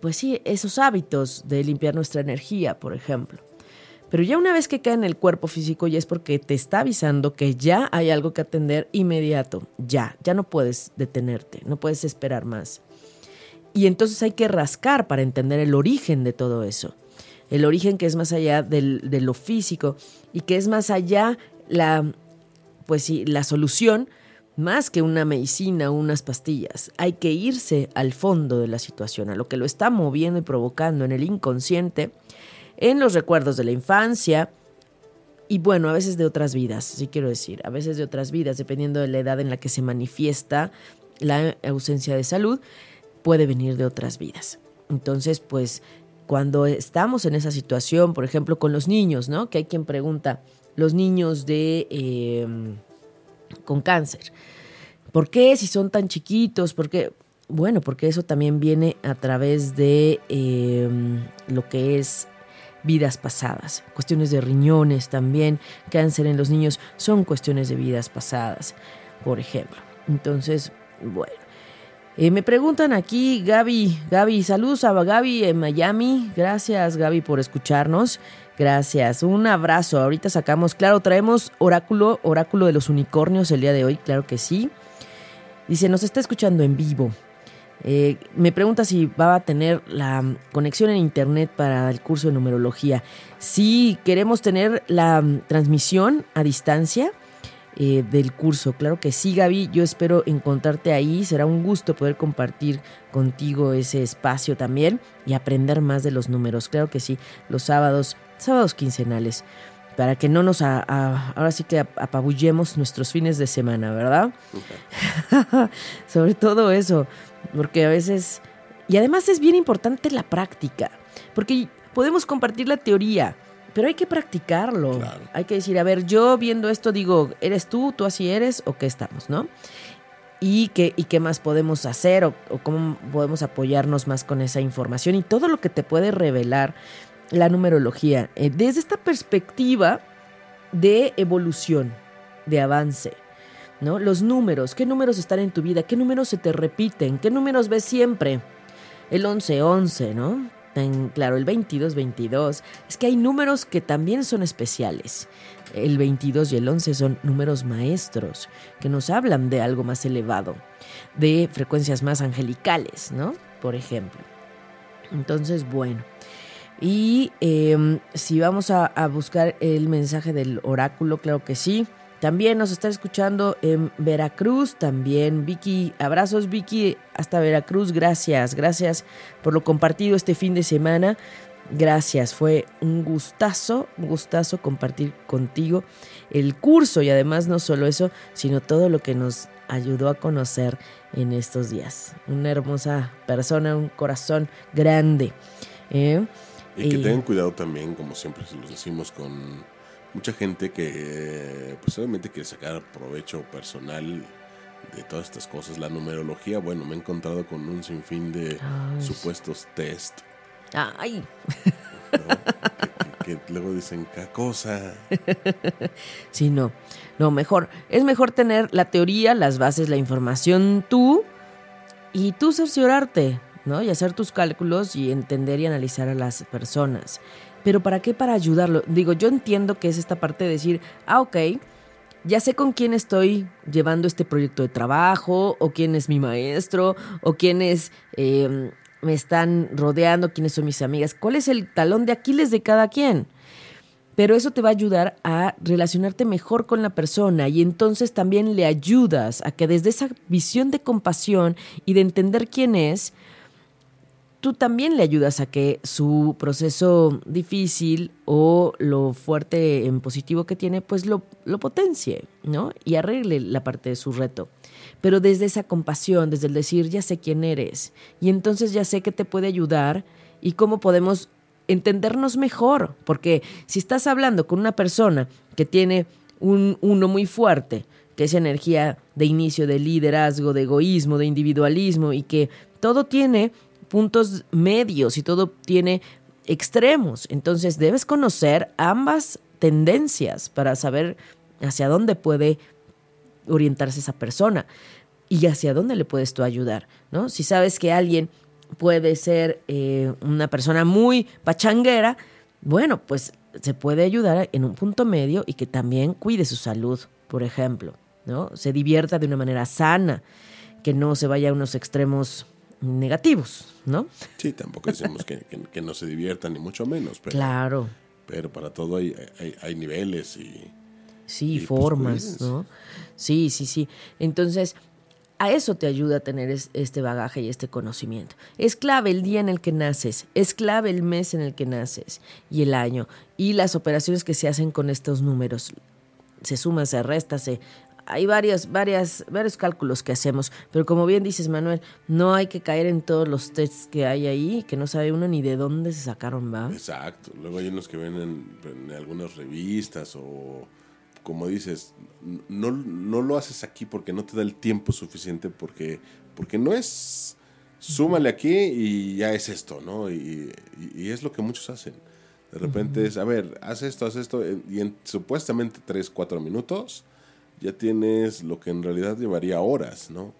[SPEAKER 1] pues sí, esos hábitos de limpiar nuestra energía, por ejemplo. Pero ya una vez que cae en el cuerpo físico ya es porque te está avisando que ya hay algo que atender inmediato, ya, ya no puedes detenerte, no puedes esperar más. Y entonces hay que rascar para entender el origen de todo eso. El origen que es más allá de lo físico y que es más allá la, pues sí, la solución más que una medicina unas pastillas. Hay que irse al fondo de la situación, a lo que lo está moviendo y provocando en el inconsciente, en los recuerdos de la infancia y bueno, a veces de otras vidas, sí quiero decir, a veces de otras vidas, dependiendo de la edad en la que se manifiesta la ausencia de salud, puede venir de otras vidas. Entonces, pues cuando estamos en esa situación, por ejemplo, con los niños, ¿no? Que hay quien pregunta, los niños de, em, con cáncer. ¿Por qué si son tan chiquitos? ¿Por qué? Bueno, porque eso también viene a través de em, lo que es vidas pasadas, cuestiones de riñones también, cáncer en los niños son cuestiones de vidas pasadas, por ejemplo. Entonces, bueno. Eh, me preguntan aquí, Gaby, Gaby, saludos a Gaby en Miami. Gracias, Gaby, por escucharnos. Gracias, un abrazo. Ahorita sacamos, claro, traemos oráculo, oráculo de los unicornios el día de hoy, claro que sí. Dice, nos está escuchando en vivo. Eh, me pregunta si va a tener la conexión en internet para el curso de numerología. Sí, queremos tener la transmisión a distancia eh, del curso. Claro que sí, Gaby. Yo espero encontrarte ahí. Será un gusto poder compartir contigo ese espacio también y aprender más de los números. Claro que sí, los sábados sábados quincenales, para que no nos, ahora sí que apabullemos nuestros fines de semana, ¿verdad? [LAUGHS] Sobre todo eso, porque a veces, y además es bien importante la práctica, porque podemos compartir la teoría, pero hay que practicarlo. Hay que decir, a ver, yo viendo esto digo, ¿eres tú? ¿Tú así eres? ¿O qué estamos? ¿No? Y qué, y qué más podemos hacer o, o, cómo podemos apoyarnos más con esa información y todo lo que te puede revelar la numerología eh, desde esta perspectiva de evolución, de avance. ¿no? Los números, ¿qué números están en tu vida? ¿Qué números se te repiten? ¿Qué números ves siempre? El 11-11, ¿no? claro, el 22-22. Es que hay números que también son especiales. El 22 y el 11 son números maestros que nos hablan de algo más elevado, de frecuencias más angelicales, ¿no? Por ejemplo. Entonces, bueno. Y em, si vamos a, buscar el mensaje del oráculo, claro que sí. También nos está escuchando en Veracruz, también Vicky, abrazos Vicky hasta Veracruz, gracias, gracias por lo compartido este fin de semana, gracias, fue un gustazo, un gustazo compartir contigo el curso y además no solo eso, sino todo lo que nos ayudó a conocer en estos días. Una hermosa persona, un corazón grande. ¿eh?
[SPEAKER 2] Y que tengan cuidado también, como siempre se los decimos, con mucha gente que pues obviamente quiere sacar provecho personal de todas estas cosas. La numerología, bueno, me he encontrado con un sinfín de supuestos test.
[SPEAKER 1] Ay.
[SPEAKER 2] Que, luego dicen, ¿qué cosa? [LAUGHS]
[SPEAKER 1] sí, no. No, mejor. Es mejor tener la teoría, las bases, la información tú y tú cerciorarte, Y hacer tus cálculos y entender y analizar a las personas. Pero ¿para qué? Para ayudarlo. Digo, yo entiendo que es esta parte de decir, ah, ok, ya sé con quién estoy llevando este proyecto de trabajo, o quién es mi maestro, o quiénes em, me están rodeando, quiénes son mis amigas, cuál es el talón de Aquiles de cada quien. Pero eso te va a ayudar a relacionarte mejor con la persona y entonces también le ayudas a que desde esa visión de compasión y de entender quién es, tú también le ayudas a que su proceso difícil o lo fuerte en positivo que tiene, pues lo, lo potencie, ¿no? Y arregle la parte de su reto. Pero desde esa compasión, desde el decir, ya sé quién eres, y entonces ya sé que te puede ayudar y cómo podemos entendernos mejor, porque si estás hablando con una persona que tiene un uno muy fuerte, que es energía de inicio, de liderazgo, de egoísmo, de individualismo, y que todo tiene puntos medios y todo tiene extremos. Entonces debes conocer ambas tendencias para saber hacia dónde puede orientarse esa persona y hacia dónde le puedes tú ayudar, ¿no? Si sabes que alguien puede ser eh, una persona muy pachanguera, bueno, pues se puede ayudar en un punto medio y que también cuide su salud, por ejemplo, ¿no? Se divierta de una manera sana, que no se vaya a unos extremos negativos, ¿no?
[SPEAKER 2] Sí, tampoco decimos que, no se diviertan, ni mucho menos. Pero,
[SPEAKER 1] claro.
[SPEAKER 2] Pero para todo hay, hay, niveles y...
[SPEAKER 1] Sí, pues, formas, ¿no? Sí, sí, sí. Entonces, a eso te ayuda a tener este bagaje y este conocimiento. Es clave el día en el que naces, es clave el mes en el que naces y el año y las operaciones que se hacen con estos números. Se suma, se resta, se hay varias, varias, varios cálculos que hacemos, pero como bien dices, Manuel, no hay que caer en todos los tests que hay ahí, que no sabe uno ni de dónde se sacaron, ¿va?
[SPEAKER 2] Exacto. Luego hay unos que ven en, algunas revistas o, como dices, no, no, lo haces aquí porque no te da el tiempo suficiente, porque, porque no es súmale aquí y ya es esto, ¿no? Y, y, es lo que muchos hacen. De repente es, a ver, haz esto, haz esto, y en supuestamente 3, 4 minutos ya tienes lo que en realidad llevaría horas, ¿no?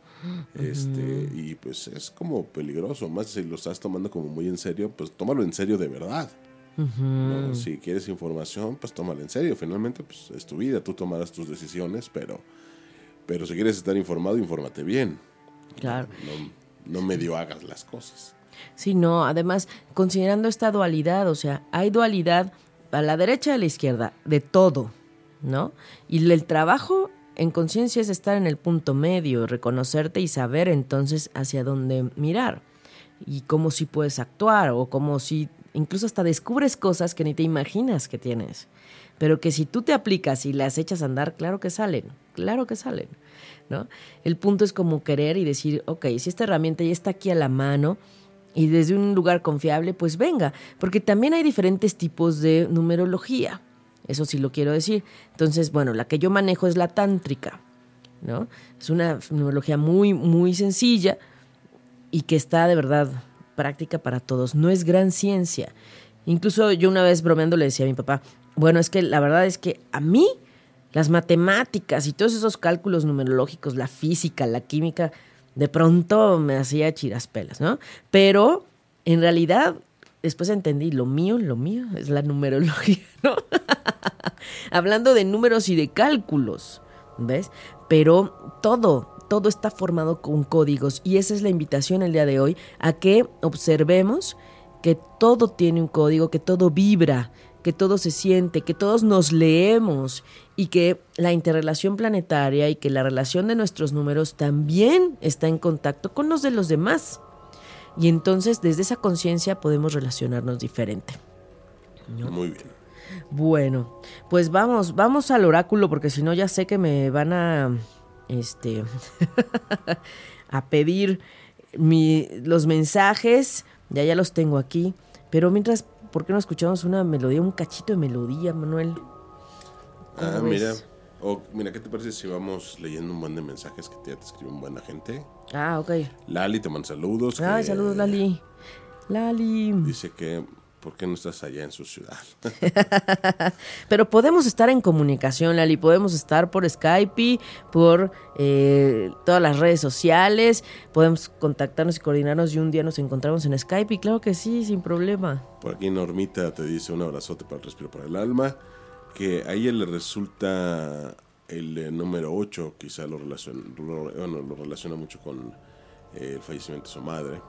[SPEAKER 2] Este, y pues es como peligroso, más si lo estás tomando como muy en serio, pues tómalo en serio de verdad. Si quieres información, pues tómalo en serio. Finalmente, pues es tu vida, tú tomarás tus decisiones, pero, pero si quieres estar informado, infórmate bien.
[SPEAKER 1] Claro.
[SPEAKER 2] No, no medio hagas las cosas.
[SPEAKER 1] Sí, no, además, considerando esta dualidad, o sea, hay dualidad a la derecha y a la izquierda, de todo. ¿No? Y el trabajo en conciencia es estar en el punto medio, reconocerte y saber entonces hacia dónde mirar y cómo si puedes actuar o cómo si incluso hasta descubres cosas que ni te imaginas que tienes, pero que si tú te aplicas y las echas a andar, claro que salen, claro que salen, ¿no? El punto es como querer y decir, ok, si esta herramienta ya está aquí a la mano y desde un lugar confiable, pues venga, porque también hay diferentes tipos de numerología. Eso sí lo quiero decir. Entonces, bueno, la que yo manejo es la tántrica, ¿no? Es una numerología muy, muy sencilla y que está de verdad práctica para todos. No es gran ciencia. Incluso yo una vez bromeando le decía a mi papá, bueno, es que la verdad es que a mí las matemáticas y todos esos cálculos numerológicos, la física, la química, de pronto me hacía chiraspelas, ¿no? Pero en realidad después entendí, lo mío, lo mío es la numerología, [LAUGHS] ¿no? Hablando de números y de cálculos, ¿ves? Pero todo, todo está formado con códigos y esa es la invitación el día de hoy a que observemos que todo tiene un código, que todo vibra, que todo se siente, que todos nos leemos y que la interrelación planetaria y que la relación de nuestros números también está en contacto con los de los demás. Y entonces desde esa conciencia podemos relacionarnos diferente.
[SPEAKER 2] Muy bien.
[SPEAKER 1] Bueno, pues vamos, vamos al oráculo porque si no ya sé que me van a este, [LAUGHS] a pedir mi, los mensajes. Ya, ya los tengo aquí. Pero mientras, ¿por qué no escuchamos una melodía, un cachito de melodía, Manuel?
[SPEAKER 2] Ah, mira. O, mira, ¿qué te parece si vamos leyendo un buen de mensajes que ya te escriben buena gente?
[SPEAKER 1] Ah, ok.
[SPEAKER 2] Lali te manda saludos.
[SPEAKER 1] Ay,
[SPEAKER 2] que
[SPEAKER 1] saludos, Lali. Lali.
[SPEAKER 2] Dice que, ¿por qué no estás allá en su ciudad? [LAUGHS]
[SPEAKER 1] Pero podemos estar en comunicación, Lali. Podemos estar por Skype, por eh, todas las redes sociales. Podemos contactarnos y coordinarnos y un día nos encontramos en Skype. Y claro que sí, sin problema.
[SPEAKER 2] Por aquí Normita te dice un abrazote para el respiro para el alma. Que a ella le resulta el eh, número 8, quizá lo relaciona, lo, bueno, lo relaciona mucho con eh, el fallecimiento de su madre.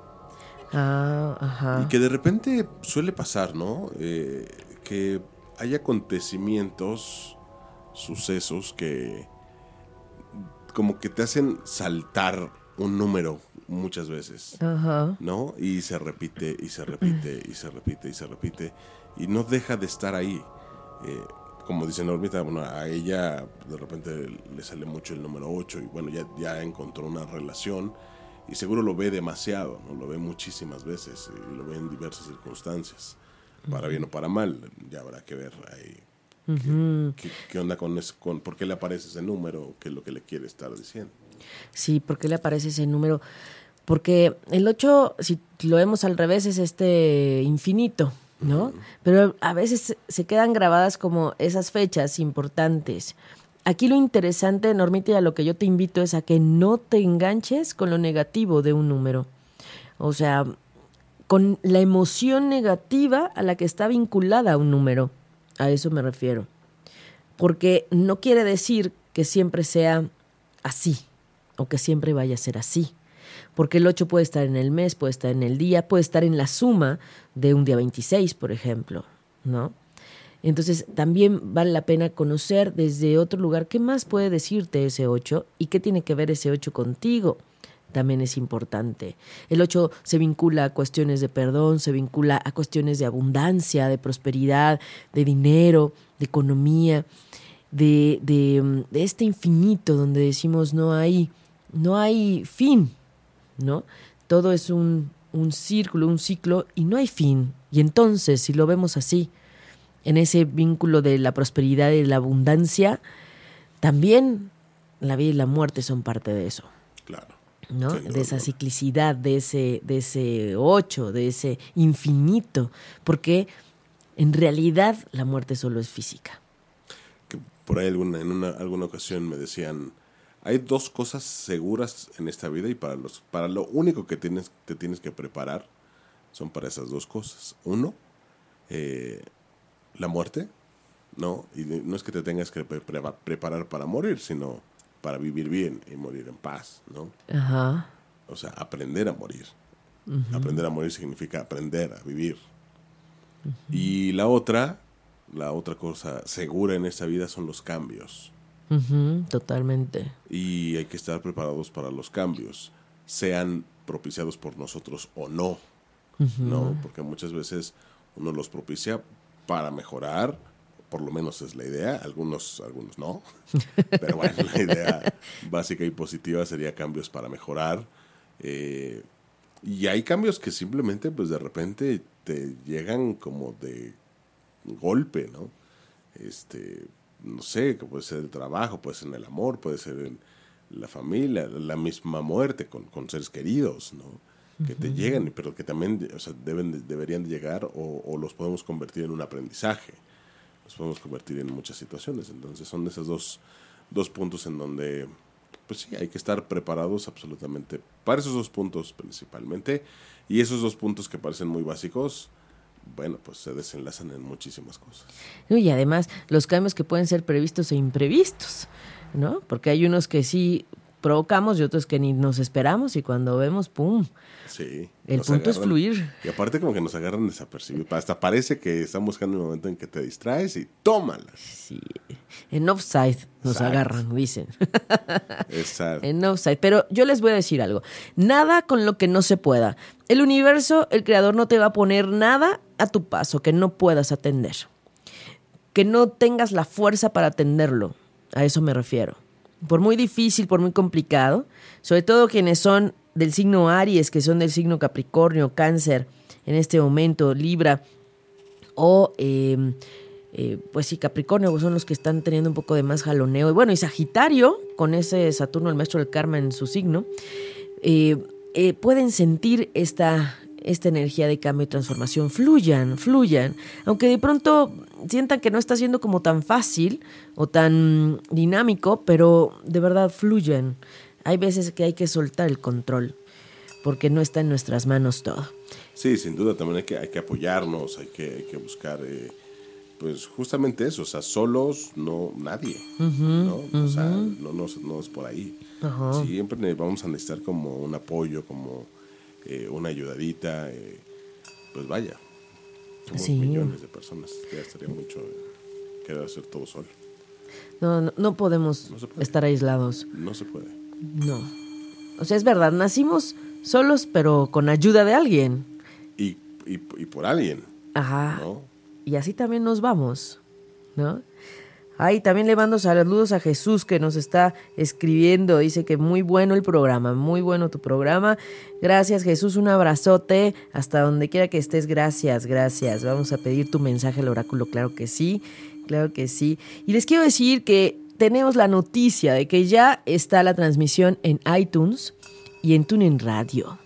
[SPEAKER 1] Ah, ajá.
[SPEAKER 2] Y que de repente suele pasar, ¿no? Eh, que hay acontecimientos, sucesos que como que te hacen saltar un número muchas veces,
[SPEAKER 1] Ajá.
[SPEAKER 2] ¿no? Y se repite y se repite y se repite y se repite y no deja de estar ahí. Como dice Normita, bueno, a ella de repente le sale mucho el número 8 y bueno, ya, ya encontró una relación y seguro lo ve demasiado, ¿no? Lo ve muchísimas veces y lo ve en diversas circunstancias, para bien o para mal, ya habrá que ver ahí. qué- qué, qué onda con eso? Con, ¿Por qué le aparece ese número? ¿Qué es lo que le quiere estar diciendo?
[SPEAKER 1] Sí, ¿por qué le aparece ese número? Porque el 8, si lo vemos al revés, es este infinito, ¿no? Pero a veces se quedan grabadas como esas fechas importantes. Aquí lo interesante, Normita, y a lo que yo te invito es a que no te enganches con lo negativo de un número. O sea, con la emoción negativa a la que está vinculada un número. A eso me refiero. Porque no quiere decir que siempre sea así o que siempre vaya a ser así. Porque el 8 puede estar en el mes, puede estar en el día, puede estar en la suma de un día 26, por ejemplo, ¿no? Entonces, también vale la pena conocer desde otro lugar qué más puede decirte ese 8 y qué tiene que ver ese 8 contigo. También es importante. El 8 se vincula a cuestiones de perdón, se vincula a cuestiones de abundancia, de prosperidad, de dinero, de economía, de, de, mm, de este infinito donde decimos no hay, no hay fin, ¿no? Todo es un, un círculo, un ciclo y no hay fin. Y entonces, si lo vemos así, en ese vínculo de la prosperidad y de la abundancia, también la vida y la muerte son parte de eso,
[SPEAKER 2] Claro.
[SPEAKER 1] ¿no? De esa ciclicidad, de ese, de ese ocho, de ese infinito, porque en realidad la muerte solo es física.
[SPEAKER 2] Que por ahí alguna, en una, alguna ocasión me decían, hay dos cosas seguras en esta vida y para, los, para lo único que tienes, te tienes que preparar son para esas dos cosas. Uno, eh, la muerte, ¿no? Y no es que te tengas que pre- pre- preparar para morir, sino para vivir bien y morir en paz, ¿no?
[SPEAKER 1] Ajá.
[SPEAKER 2] O sea, aprender a morir. Aprender a morir significa aprender a vivir. Y la otra, la otra cosa segura en esta vida son los cambios.
[SPEAKER 1] Totalmente.
[SPEAKER 2] Y hay que estar preparados para los cambios, sean propiciados por nosotros o no. ¿no? Porque muchas veces uno los propicia para mejorar, por lo menos es la idea, algunos, algunos no. [LAUGHS] Pero bueno, la idea básica y positiva sería cambios para mejorar. eh, y hay cambios que simplemente, pues de repente te llegan como de golpe, ¿no? Este, no sé, que puede ser el trabajo, puede ser en el amor, puede ser en la familia, la misma muerte con, con seres queridos, ¿no? Que te llegan, pero que también o sea, deben, de- deberían de llegar o, o los podemos convertir en un aprendizaje. Los podemos convertir en muchas situaciones. Entonces son esos dos, dos puntos en donde, pues sí, hay que estar preparados absolutamente para esos dos puntos principalmente. Y esos dos puntos que parecen muy básicos, bueno, pues se desenlazan en muchísimas cosas.
[SPEAKER 1] Y además, los cambios que pueden ser previstos e imprevistos, ¿no? Porque hay unos que sí provocamos y otros que ni nos esperamos y cuando vemos, ¡pum!
[SPEAKER 2] Sí.
[SPEAKER 1] El punto es fluir.
[SPEAKER 2] Y aparte como que nos agarran desapercibidos. Hasta parece que están buscando el momento en que te distraes y tómala.
[SPEAKER 1] Sí. En offside nos
[SPEAKER 2] Exacto.
[SPEAKER 1] agarran, dicen. [LAUGHS]
[SPEAKER 2] Esa,
[SPEAKER 1] en offside. Pero yo les voy a decir algo. Nada con lo que no se pueda. El universo, el creador no te va a poner nada a tu paso que no puedas atender. Que no tengas la fuerza para atenderlo. A eso me refiero. por muy difícil, por muy complicado, sobre todo quienes son del signo Aries, que son del signo Capricornio, Cáncer, en este momento, Libra, o em, eh, pues sí, Capricornio son los que están teniendo un poco de más jaloneo. Y bueno, y Sagitario, con ese Saturno, el maestro del karma en su signo, eh, eh, pueden sentir esta, esta energía de cambio y transformación. Fluyan, fluyan. Aunque de pronto sientan que no está siendo como tan fácil o tan dinámico, pero de verdad fluyan. Hay veces que hay que soltar el control, porque no está en nuestras manos todo.
[SPEAKER 2] Sí, sin duda también hay que, hay que apoyarnos, hay que, hay que buscar, eh, pues justamente eso, o sea, solos no, nadie, ¿no? O sea, no, no, es por ahí. Siempre vamos a necesitar como un apoyo, como eh, una ayudadita, eh, pues vaya, somos millones de personas, ya estaría mucho querer hacer todo solo.
[SPEAKER 1] No, no, podemos estar aislados.
[SPEAKER 2] No se puede.
[SPEAKER 1] No. O sea, es verdad, nacimos solos, pero con ayuda de alguien
[SPEAKER 2] y, por alguien.
[SPEAKER 1] Ajá. Y así también nos vamos, ¿no? Ay, también le mando saludos a Jesús que nos está escribiendo. Dice que muy bueno el programa, muy bueno tu programa. Gracias Jesús, un abrazote. Hasta donde quiera que estés, gracias, gracias. Vamos a pedir tu mensaje al oráculo, claro que sí, claro que sí. Y les quiero decir que tenemos la noticia de que ya está la transmisión en iTunes y en TuneIn Radio.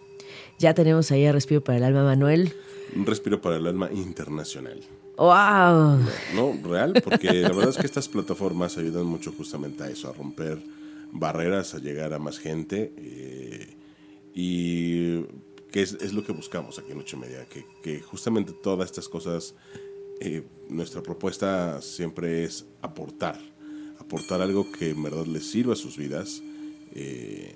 [SPEAKER 1] Ya tenemos ahí a Respiro para el Alma, Manuel.
[SPEAKER 2] Un respiro para el alma internacional.
[SPEAKER 1] ¡Wow!
[SPEAKER 2] No, real, porque la verdad es que estas plataformas ayudan mucho justamente a eso, a romper barreras, a llegar a más gente. Eh, y que es, lo que buscamos aquí en Ocho Media, que, justamente todas estas cosas, eh, nuestra propuesta siempre es aportar, aportar algo que en verdad les sirva a sus vidas. Eh,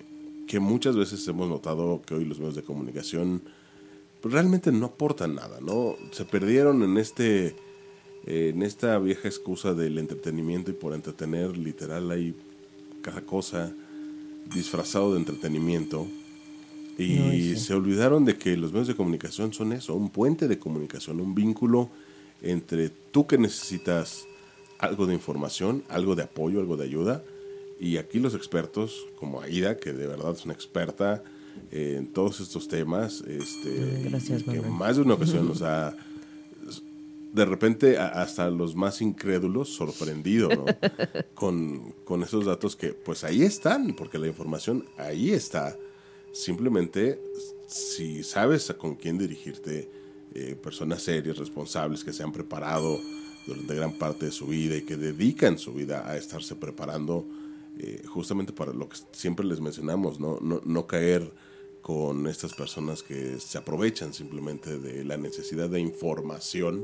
[SPEAKER 2] que muchas veces hemos notado que hoy los medios de comunicación pues, realmente no aportan nada, ¿no? Se perdieron en este en esta vieja excusa del entretenimiento y por entretener literal hay cada cosa disfrazado de entretenimiento. Y se olvidaron de que los medios de comunicación son eso, un puente de comunicación, un vínculo entre tú que necesitas algo de información, algo de apoyo, algo de ayuda, y aquí los expertos, como Aida, que de verdad es una experta en todos estos temas, este,
[SPEAKER 1] Gracias,
[SPEAKER 2] que más de una ocasión nos [LAUGHS] ha, de repente, hasta los más incrédulos, sorprendido ¿no? [LAUGHS] con, con esos datos que, pues ahí están, porque la información ahí está. Simplemente, si sabes a con quién dirigirte, eh, personas serias, responsables, que se han preparado durante gran parte de su vida y que dedican su vida a estarse preparando eh, justamente para lo que siempre les mencionamos, ¿no? No, caer con estas personas que se aprovechan simplemente de la necesidad de información,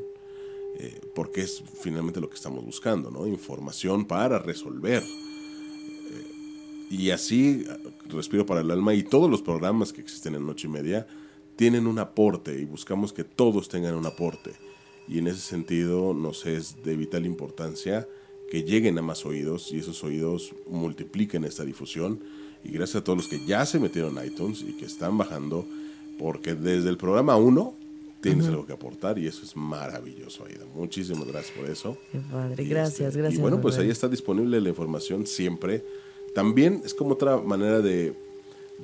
[SPEAKER 2] eh, porque es finalmente lo que estamos buscando, ¿no? Información para resolver. Eh, y así, Respiro para el Alma y todos los programas que existen en Noche y Media tienen un aporte y buscamos que todos tengan un aporte. Y en ese sentido nos es de vital importancia que lleguen a más oídos y esos oídos multipliquen esta difusión. Y gracias a todos los que ya se metieron a iTunes y que están bajando, porque desde el programa 1 tienes algo que aportar y eso es maravilloso, Aida. Muchísimas gracias por eso.
[SPEAKER 1] Qué padre, gracias, este, gracias.
[SPEAKER 2] Y bueno, pues ahí está disponible la información siempre. También es como otra manera de,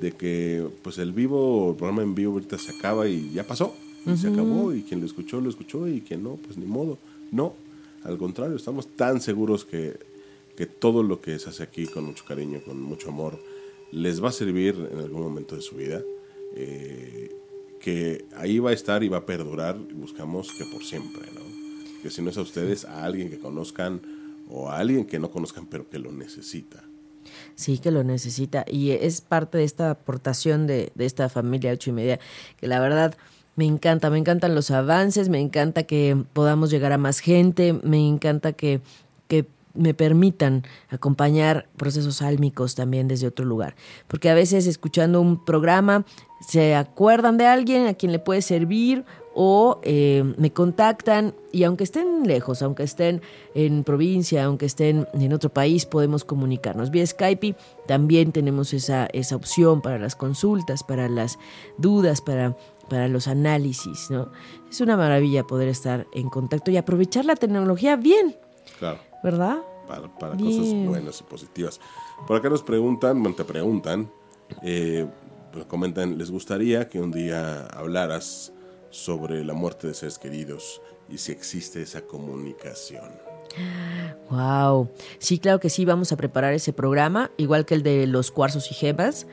[SPEAKER 2] de que pues el vivo, el programa en vivo ahorita se acaba y ya pasó. Y se acabó y quien lo escuchó, lo escuchó y quien no, pues ni modo. No, al contrario, estamos tan seguros que, que todo lo que se hace aquí con mucho cariño, con mucho amor, les va a servir en algún momento de su vida. Eh, que ahí va a estar y va a perdurar y buscamos que por siempre, ¿no? Que si no es a ustedes, a alguien que conozcan o a alguien que no conozcan pero que lo necesita.
[SPEAKER 1] Sí, que lo necesita y es parte de esta aportación de, de esta familia ocho y media que la verdad me encanta, me encantan los avances, me encanta que podamos llegar a más gente, me encanta que, que me permitan acompañar procesos álmicos también desde otro lugar. Porque a veces escuchando un programa se acuerdan de alguien a quien le puede servir o eh, me contactan y aunque estén lejos, aunque estén en provincia, aunque estén en otro país, podemos comunicarnos. Vía Skype también tenemos esa, esa opción para las consultas, para las dudas, para para los análisis, ¿no? Es una maravilla poder estar en contacto y aprovechar la tecnología bien.
[SPEAKER 2] Claro.
[SPEAKER 1] ¿Verdad?
[SPEAKER 2] para, para cosas buenas y positivas. Por acá nos preguntan, bueno, te preguntan, eh, comentan, ¿les gustaría que un día hablaras sobre la muerte de seres queridos y si existe esa comunicación?
[SPEAKER 1] Wow. Sí, claro que sí, vamos a preparar ese programa, igual que el de los cuarzos y gemas.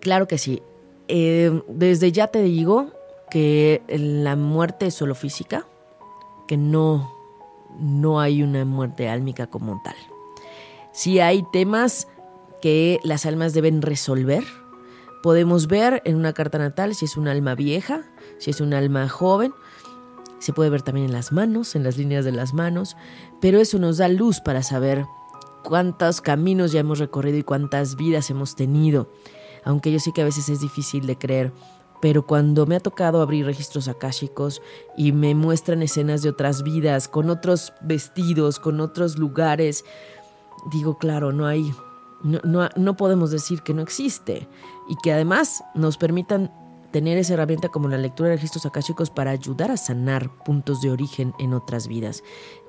[SPEAKER 1] Claro que sí. Eh, desde ya te digo que la muerte es solo física, que no, no hay una muerte álmica como tal. Sí hay temas que las almas deben resolver. Podemos ver en una carta natal si es un alma vieja, si es un alma joven, se puede ver también en las manos, en las líneas de las manos, pero eso nos da luz para saber cuántos caminos ya hemos recorrido y cuántas vidas hemos tenido. Aunque yo sé que a veces es difícil de creer, pero cuando me ha tocado abrir registros akáshicos y me muestran escenas de otras vidas, con otros vestidos, con otros lugares, digo, claro, no hay, no, no, no podemos decir que no existe y que además nos permitan tener esa herramienta como la lectura de registros akáshicos para ayudar a sanar puntos de origen en otras vidas,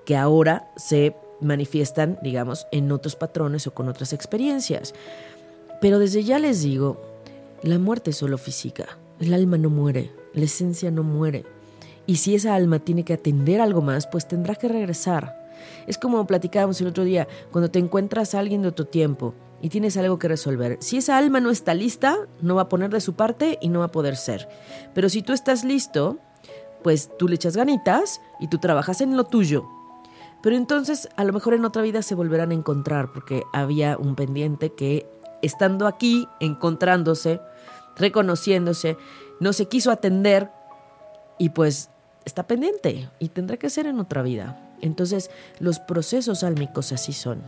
[SPEAKER 1] que ahora se manifiestan, digamos, en otros patrones o con otras experiencias. Pero desde ya les digo, la muerte es solo física, el alma no muere, la esencia no muere. Y si esa alma tiene que atender algo más, pues tendrá que regresar. Es como platicábamos el otro día, cuando te encuentras a alguien de otro tiempo y tienes algo que resolver. Si esa alma no está lista, no va a poner de su parte y no va a poder ser. Pero si tú estás listo, pues tú le echas ganitas y tú trabajas en lo tuyo. Pero entonces a lo mejor en otra vida se volverán a encontrar porque había un pendiente que estando aquí, encontrándose, reconociéndose, no se quiso atender y pues está pendiente y tendrá que ser en otra vida. Entonces los procesos álmicos así son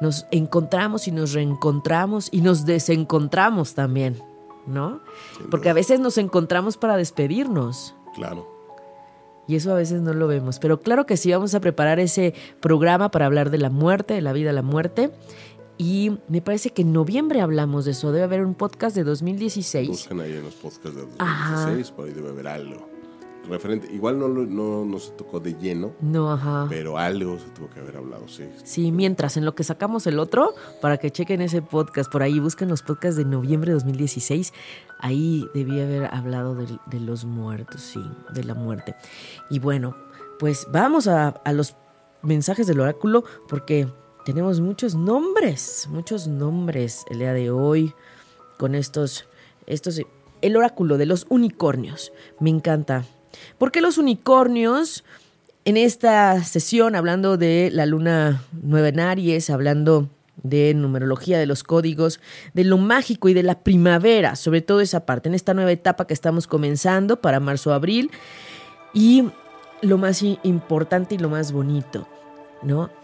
[SPEAKER 1] nos encontramos y nos reencontramos y nos desencontramos también, ¿no? Porque a veces nos encontramos para despedirnos.
[SPEAKER 2] Claro.
[SPEAKER 1] Y eso a veces no lo vemos. Pero claro que sí, vamos a preparar ese programa para hablar de la muerte, de la vida, la muerte. Y me parece que en noviembre hablamos de eso. Debe haber un podcast de 2016.
[SPEAKER 2] Buscan ahí en los podcasts de 2016,
[SPEAKER 1] Ajá.
[SPEAKER 2] por ahí debe haber algo. Referente, igual no, no, no se tocó de lleno,
[SPEAKER 1] No, ajá.
[SPEAKER 2] pero algo se tuvo que haber hablado, sí.
[SPEAKER 1] Sí, mientras en lo que sacamos el otro, para que chequen ese podcast por ahí, busquen los podcasts de noviembre de 2016. Ahí debía haber hablado de, de los muertos, sí, de la muerte. Y bueno, pues vamos a, a los mensajes del oráculo porque tenemos muchos nombres, muchos nombres el día de hoy con estos, estos, el oráculo de los unicornios. Me encanta. ¿Por qué los unicornios? En esta sesión, hablando de la luna nueva en Aries, hablando de numerología, de los códigos, de lo mágico y de la primavera, sobre todo esa parte, en esta nueva etapa que estamos comenzando para marzo-abril, y lo más importante y lo más bonito,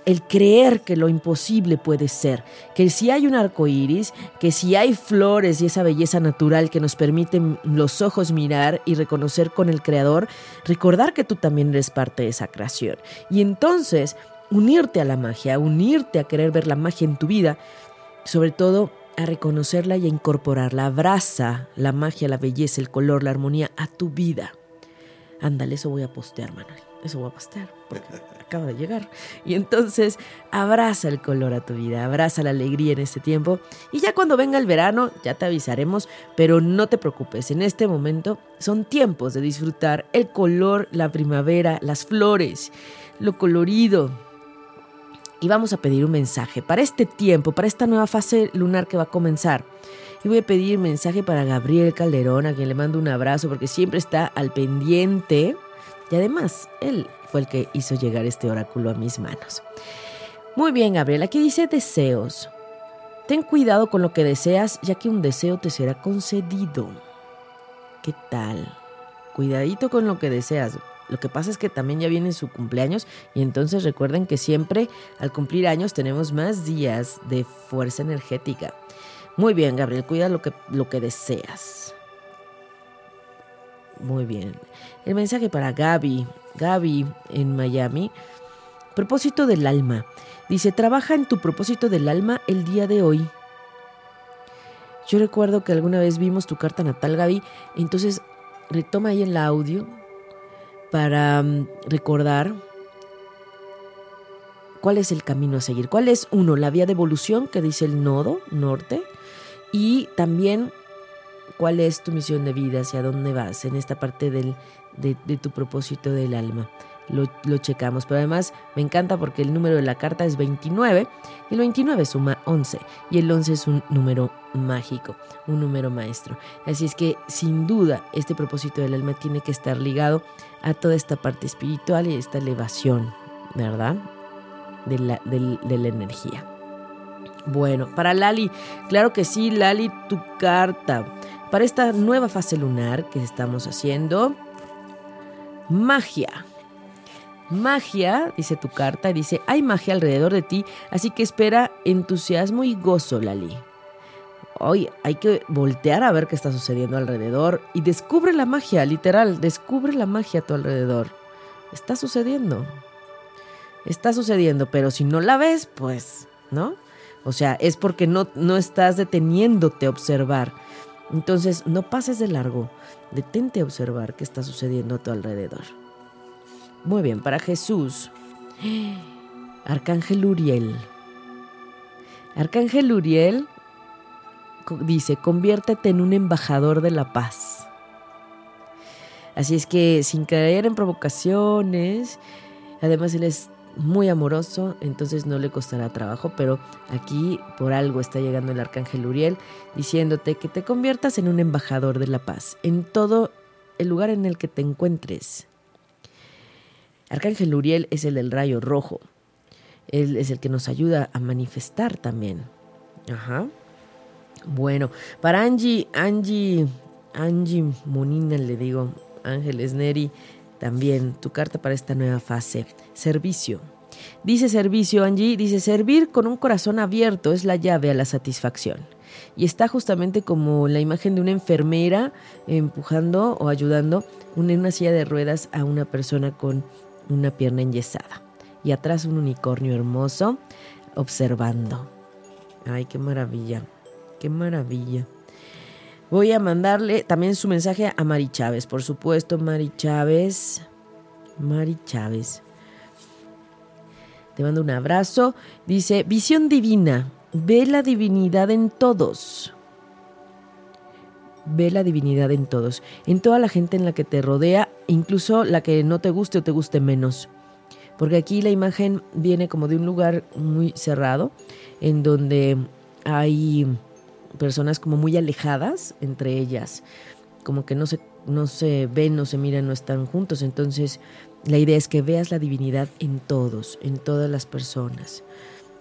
[SPEAKER 1] El creer que lo imposible puede ser, que si hay un arco iris, que si hay flores y esa belleza natural que nos permiten los ojos mirar y reconocer con el Creador, recordar que tú también eres parte de esa creación. Y entonces, unirte a la magia, unirte a querer ver la magia en tu vida, sobre todo a reconocerla y a incorporarla. Abraza la magia, la belleza, el color, la armonía a tu vida. Ándale, eso voy a postear, Manuel. Eso voy a postear, acaba de llegar. Y entonces, abraza el color a tu vida, abraza la alegría en este tiempo. Y ya cuando venga el verano, ya te avisaremos, pero no te preocupes, en este momento son tiempos de disfrutar el color, la primavera, las flores, lo colorido. Y vamos a pedir un mensaje para este tiempo, para esta nueva fase lunar que va a comenzar. Y voy a pedir mensaje para Gabriel Calderón, a quien le mando un abrazo porque siempre está al pendiente. Y además, él fue el que hizo llegar este oráculo a mis manos. Muy bien, Gabriel, aquí dice deseos. Ten cuidado con lo que deseas, ya que un deseo te será concedido. ¿Qué tal? Cuidadito con lo que deseas. Lo que pasa es que también ya viene su cumpleaños y entonces recuerden que siempre al cumplir años tenemos más días de fuerza energética. Muy bien, Gabriel, cuida lo que, lo que deseas. Muy bien. El mensaje para Gaby. Gaby en Miami. Propósito del alma. Dice, trabaja en tu propósito del alma el día de hoy. Yo recuerdo que alguna vez vimos tu carta natal, Gaby. Entonces, retoma ahí el audio para mm, recordar cuál es el camino a seguir. ¿Cuál es, uno, la vía de evolución que dice el nodo norte? Y también, ¿cuál es tu misión de vida? ¿Hacia dónde vas en esta parte del, de, tu propósito del alma? lo, checamos. Pero además me encanta porque el número de la carta es 29 y el 29 suma 11 y el 11 es un número mágico, un número maestro. Así es que sin duda este propósito del alma tiene que estar ligado a toda esta parte espiritual y esta elevación, ¿verdad? De la, de la energía. Bueno, para Lali, claro que sí, Lali, tu carta. Para esta nueva fase lunar que estamos haciendo, magia. Magia, dice tu carta, dice, hay magia alrededor de ti, así que espera entusiasmo y gozo, Lali. Hoy hay que voltear a ver qué está sucediendo alrededor y descubre la magia, literal, descubre la magia a tu alrededor. Está sucediendo. Está sucediendo, pero si no la ves, pues, ¿no? O sea, es porque no, no estás deteniéndote a observar. Entonces, no pases de largo. Detente a observar qué está sucediendo a tu alrededor. Muy bien, para Jesús. Arcángel Uriel. Arcángel Uriel dice, conviértete en un embajador de la paz. Así es que sin caer en provocaciones, además él es muy amoroso, entonces no le costará trabajo, pero aquí por algo está llegando el arcángel Uriel diciéndote que te conviertas en un embajador de la paz en todo el lugar en el que te encuentres. Arcángel Uriel es el del rayo rojo. Él es el que nos ayuda a manifestar también. Ajá. Bueno, para Angie, Angie, Angie Monina le digo, Ángeles Neri, también tu carta para esta nueva fase. Servicio. Dice servicio, Angie, dice servir con un corazón abierto es la llave a la satisfacción. Y está justamente como la imagen de una enfermera empujando o ayudando en una silla de ruedas a una persona con una pierna enyesada y atrás un unicornio hermoso observando. Ay, qué maravilla, qué maravilla. Voy a mandarle también su mensaje a Mari Chávez, por supuesto, Mari Chávez. Mari Chávez. Te mando un abrazo. Dice, visión divina, ve la divinidad en todos. Ve la divinidad en todos, en toda la gente en la que te rodea, incluso la que no te guste o te guste menos. Porque aquí la imagen viene como de un lugar muy cerrado, en donde hay personas como muy alejadas entre ellas, como que no se, no se ven, no se miran, no están juntos. Entonces, la idea es que veas la divinidad en todos, en todas las personas,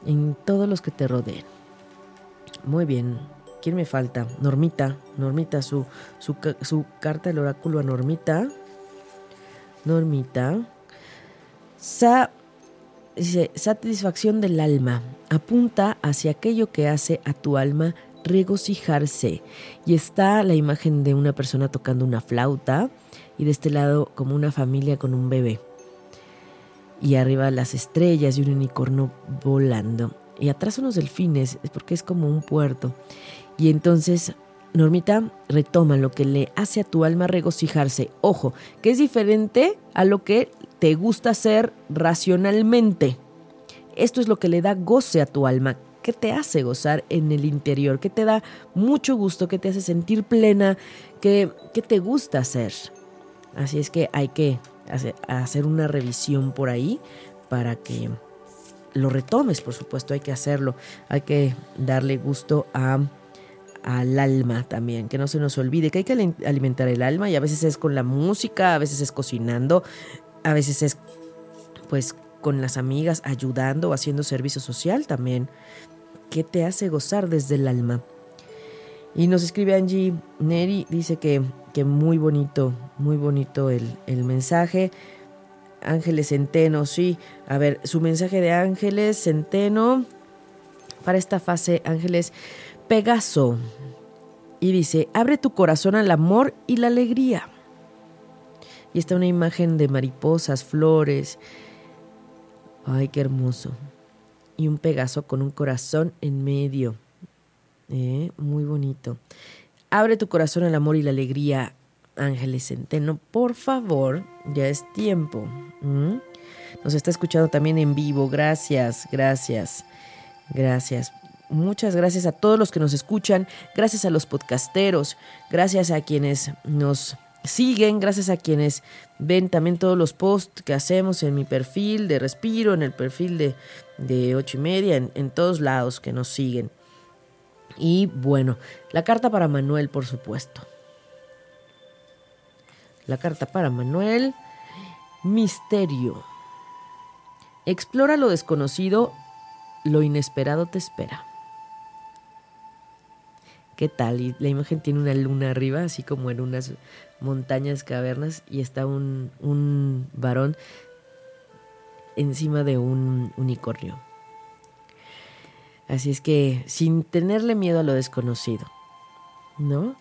[SPEAKER 1] en todos los que te rodeen. Muy bien, ¿Quién me falta? Normita. Normita, su, su, su carta del oráculo a Normita. Normita. Sa, dice, satisfacción del alma. Apunta hacia aquello que hace a tu alma regocijarse. Y está la imagen de una persona tocando una flauta y de este lado como una familia con un bebé. Y arriba las estrellas y un unicornio volando. Y atrás unos delfines, porque es como un puerto. Y entonces, Normita retoma lo que le hace a tu alma regocijarse. Ojo, que es diferente a lo que te gusta hacer racionalmente. Esto es lo que le da goce a tu alma. ¿Qué te hace gozar en el interior? ¿Qué te da mucho gusto? ¿Qué te hace sentir plena? ¿Qué, qué te gusta hacer? Así es que hay que hacer una revisión por ahí para que lo retomes, por supuesto, hay que hacerlo. Hay que darle gusto a al alma también, que no se nos olvide que hay que alimentar el alma y a veces es con la música, a veces es cocinando, a veces es pues con las amigas ayudando haciendo servicio social también. ¿Qué te hace gozar desde el alma? Y nos escribe Angie Neri, dice que, que muy bonito, muy bonito el, el mensaje. Ángeles Centeno, sí. A ver, su mensaje de Ángeles Centeno para esta fase, Ángeles. Pegaso. Y dice, abre tu corazón al amor y la alegría. Y está una imagen de mariposas, flores. Ay, qué hermoso. Y un Pegaso con un corazón en medio. Eh, muy bonito. Abre tu corazón al amor y la alegría, Ángeles Centeno. Por favor, ya es tiempo. Nos está escuchando también en vivo. Gracias, gracias, gracias. Muchas gracias a todos los que nos escuchan, gracias a los podcasteros, gracias a quienes nos siguen, gracias a quienes ven también todos los posts que hacemos en mi perfil de Respiro, en el perfil de, de ocho y media, en, en todos lados que nos siguen. Y bueno, la carta para Manuel, por supuesto. La carta para Manuel. Misterio. Explora lo desconocido, lo inesperado te espera. ¿Qué tal? Y la imagen tiene una luna arriba, así como en unas montañas cavernas, y está un, un varón encima de un unicornio. Así es que sin tenerle miedo a lo desconocido, ¿no?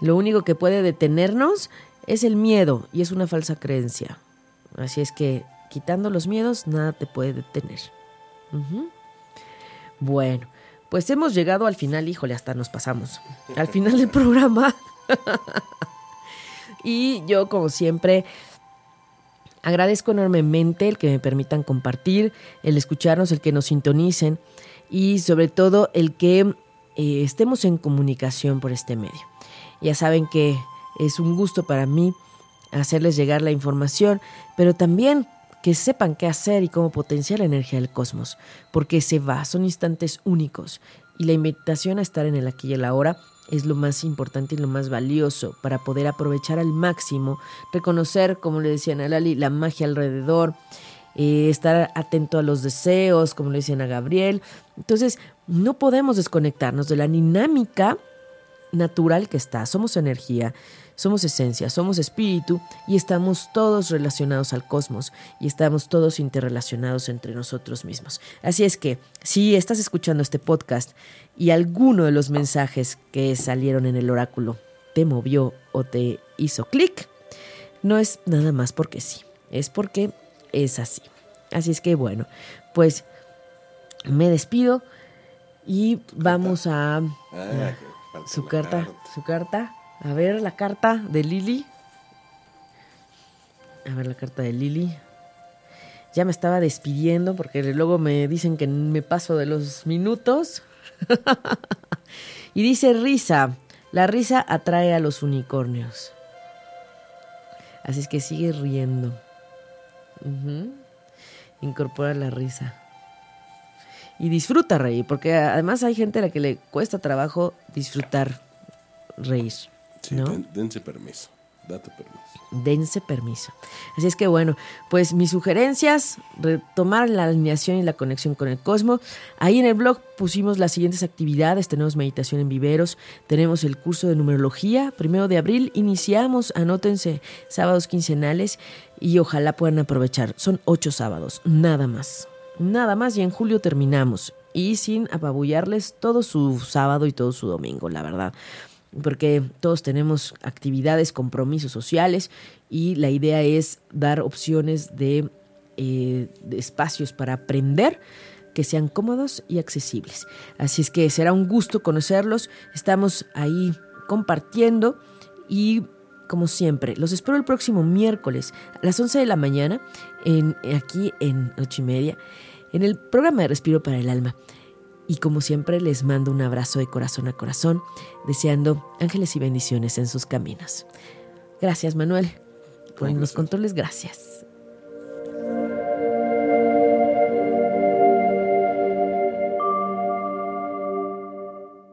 [SPEAKER 1] Lo único que puede detenernos es el miedo y es una falsa creencia. Así es que quitando los miedos, nada te puede detener. Bueno, pues hemos llegado al final, híjole, hasta nos pasamos. Al final del programa. [LAUGHS] y yo, como siempre, agradezco enormemente el que me permitan compartir, el escucharnos, el que nos sintonicen y sobre todo el que eh, estemos en comunicación por este medio. Ya saben que es un gusto para mí hacerles llegar la información, pero también que sepan qué hacer y cómo potenciar la energía del cosmos, porque se va, son instantes únicos y la invitación a estar en el aquí y el ahora es lo más importante y lo más valioso para poder aprovechar al máximo, reconocer, como le decían a Lali, la magia alrededor, eh, estar atento a los deseos, como le decían a Gabriel. Entonces, no podemos desconectarnos de la dinámica natural que está. Somos energía, somos esencia, somos espíritu y estamos todos relacionados al cosmos y estamos todos interrelacionados entre nosotros mismos. Así es que si estás escuchando este podcast y alguno de los mensajes que salieron en el oráculo te movió o te hizo clic, no es nada más porque sí, es porque es así. Así es que bueno, pues me despido y vamos a...
[SPEAKER 2] Ah,
[SPEAKER 1] Su carta, su carta. A ver la carta de Lili. A ver la carta de Lili. Ya me estaba despidiendo porque luego me dicen que me paso de los minutos. [LAUGHS] y dice risa. La risa atrae a los unicornios. Así es que sigue riendo. Incorpora la risa. Y disfruta reír, porque además hay gente a la que le cuesta trabajo disfrutar reír.
[SPEAKER 2] Sí,
[SPEAKER 1] ¿no?
[SPEAKER 2] den- dense permiso. Date permiso.
[SPEAKER 1] dense permiso. Así es que bueno, pues mis sugerencias, retomar la alineación y la conexión con el cosmos. Ahí en el blog pusimos las siguientes actividades, tenemos meditación en viveros, tenemos el curso de numerología, primero de abril iniciamos, anótense, sábados quincenales y ojalá puedan aprovechar. Son ocho sábados, nada más, nada más y en julio terminamos. Y sin apabullarles todo su sábado y todo su domingo, la verdad porque todos tenemos actividades, compromisos sociales y la idea es dar opciones de, eh, de espacios para aprender que sean cómodos y accesibles. Así es que será un gusto conocerlos, estamos ahí compartiendo y como siempre, los espero el próximo miércoles a las 11 de la mañana en, aquí en ocho y media en el programa de Respiro para el Alma. Y como siempre les mando un abrazo de corazón a corazón, deseando ángeles y bendiciones en sus caminos. Gracias Manuel por los controles, gracias.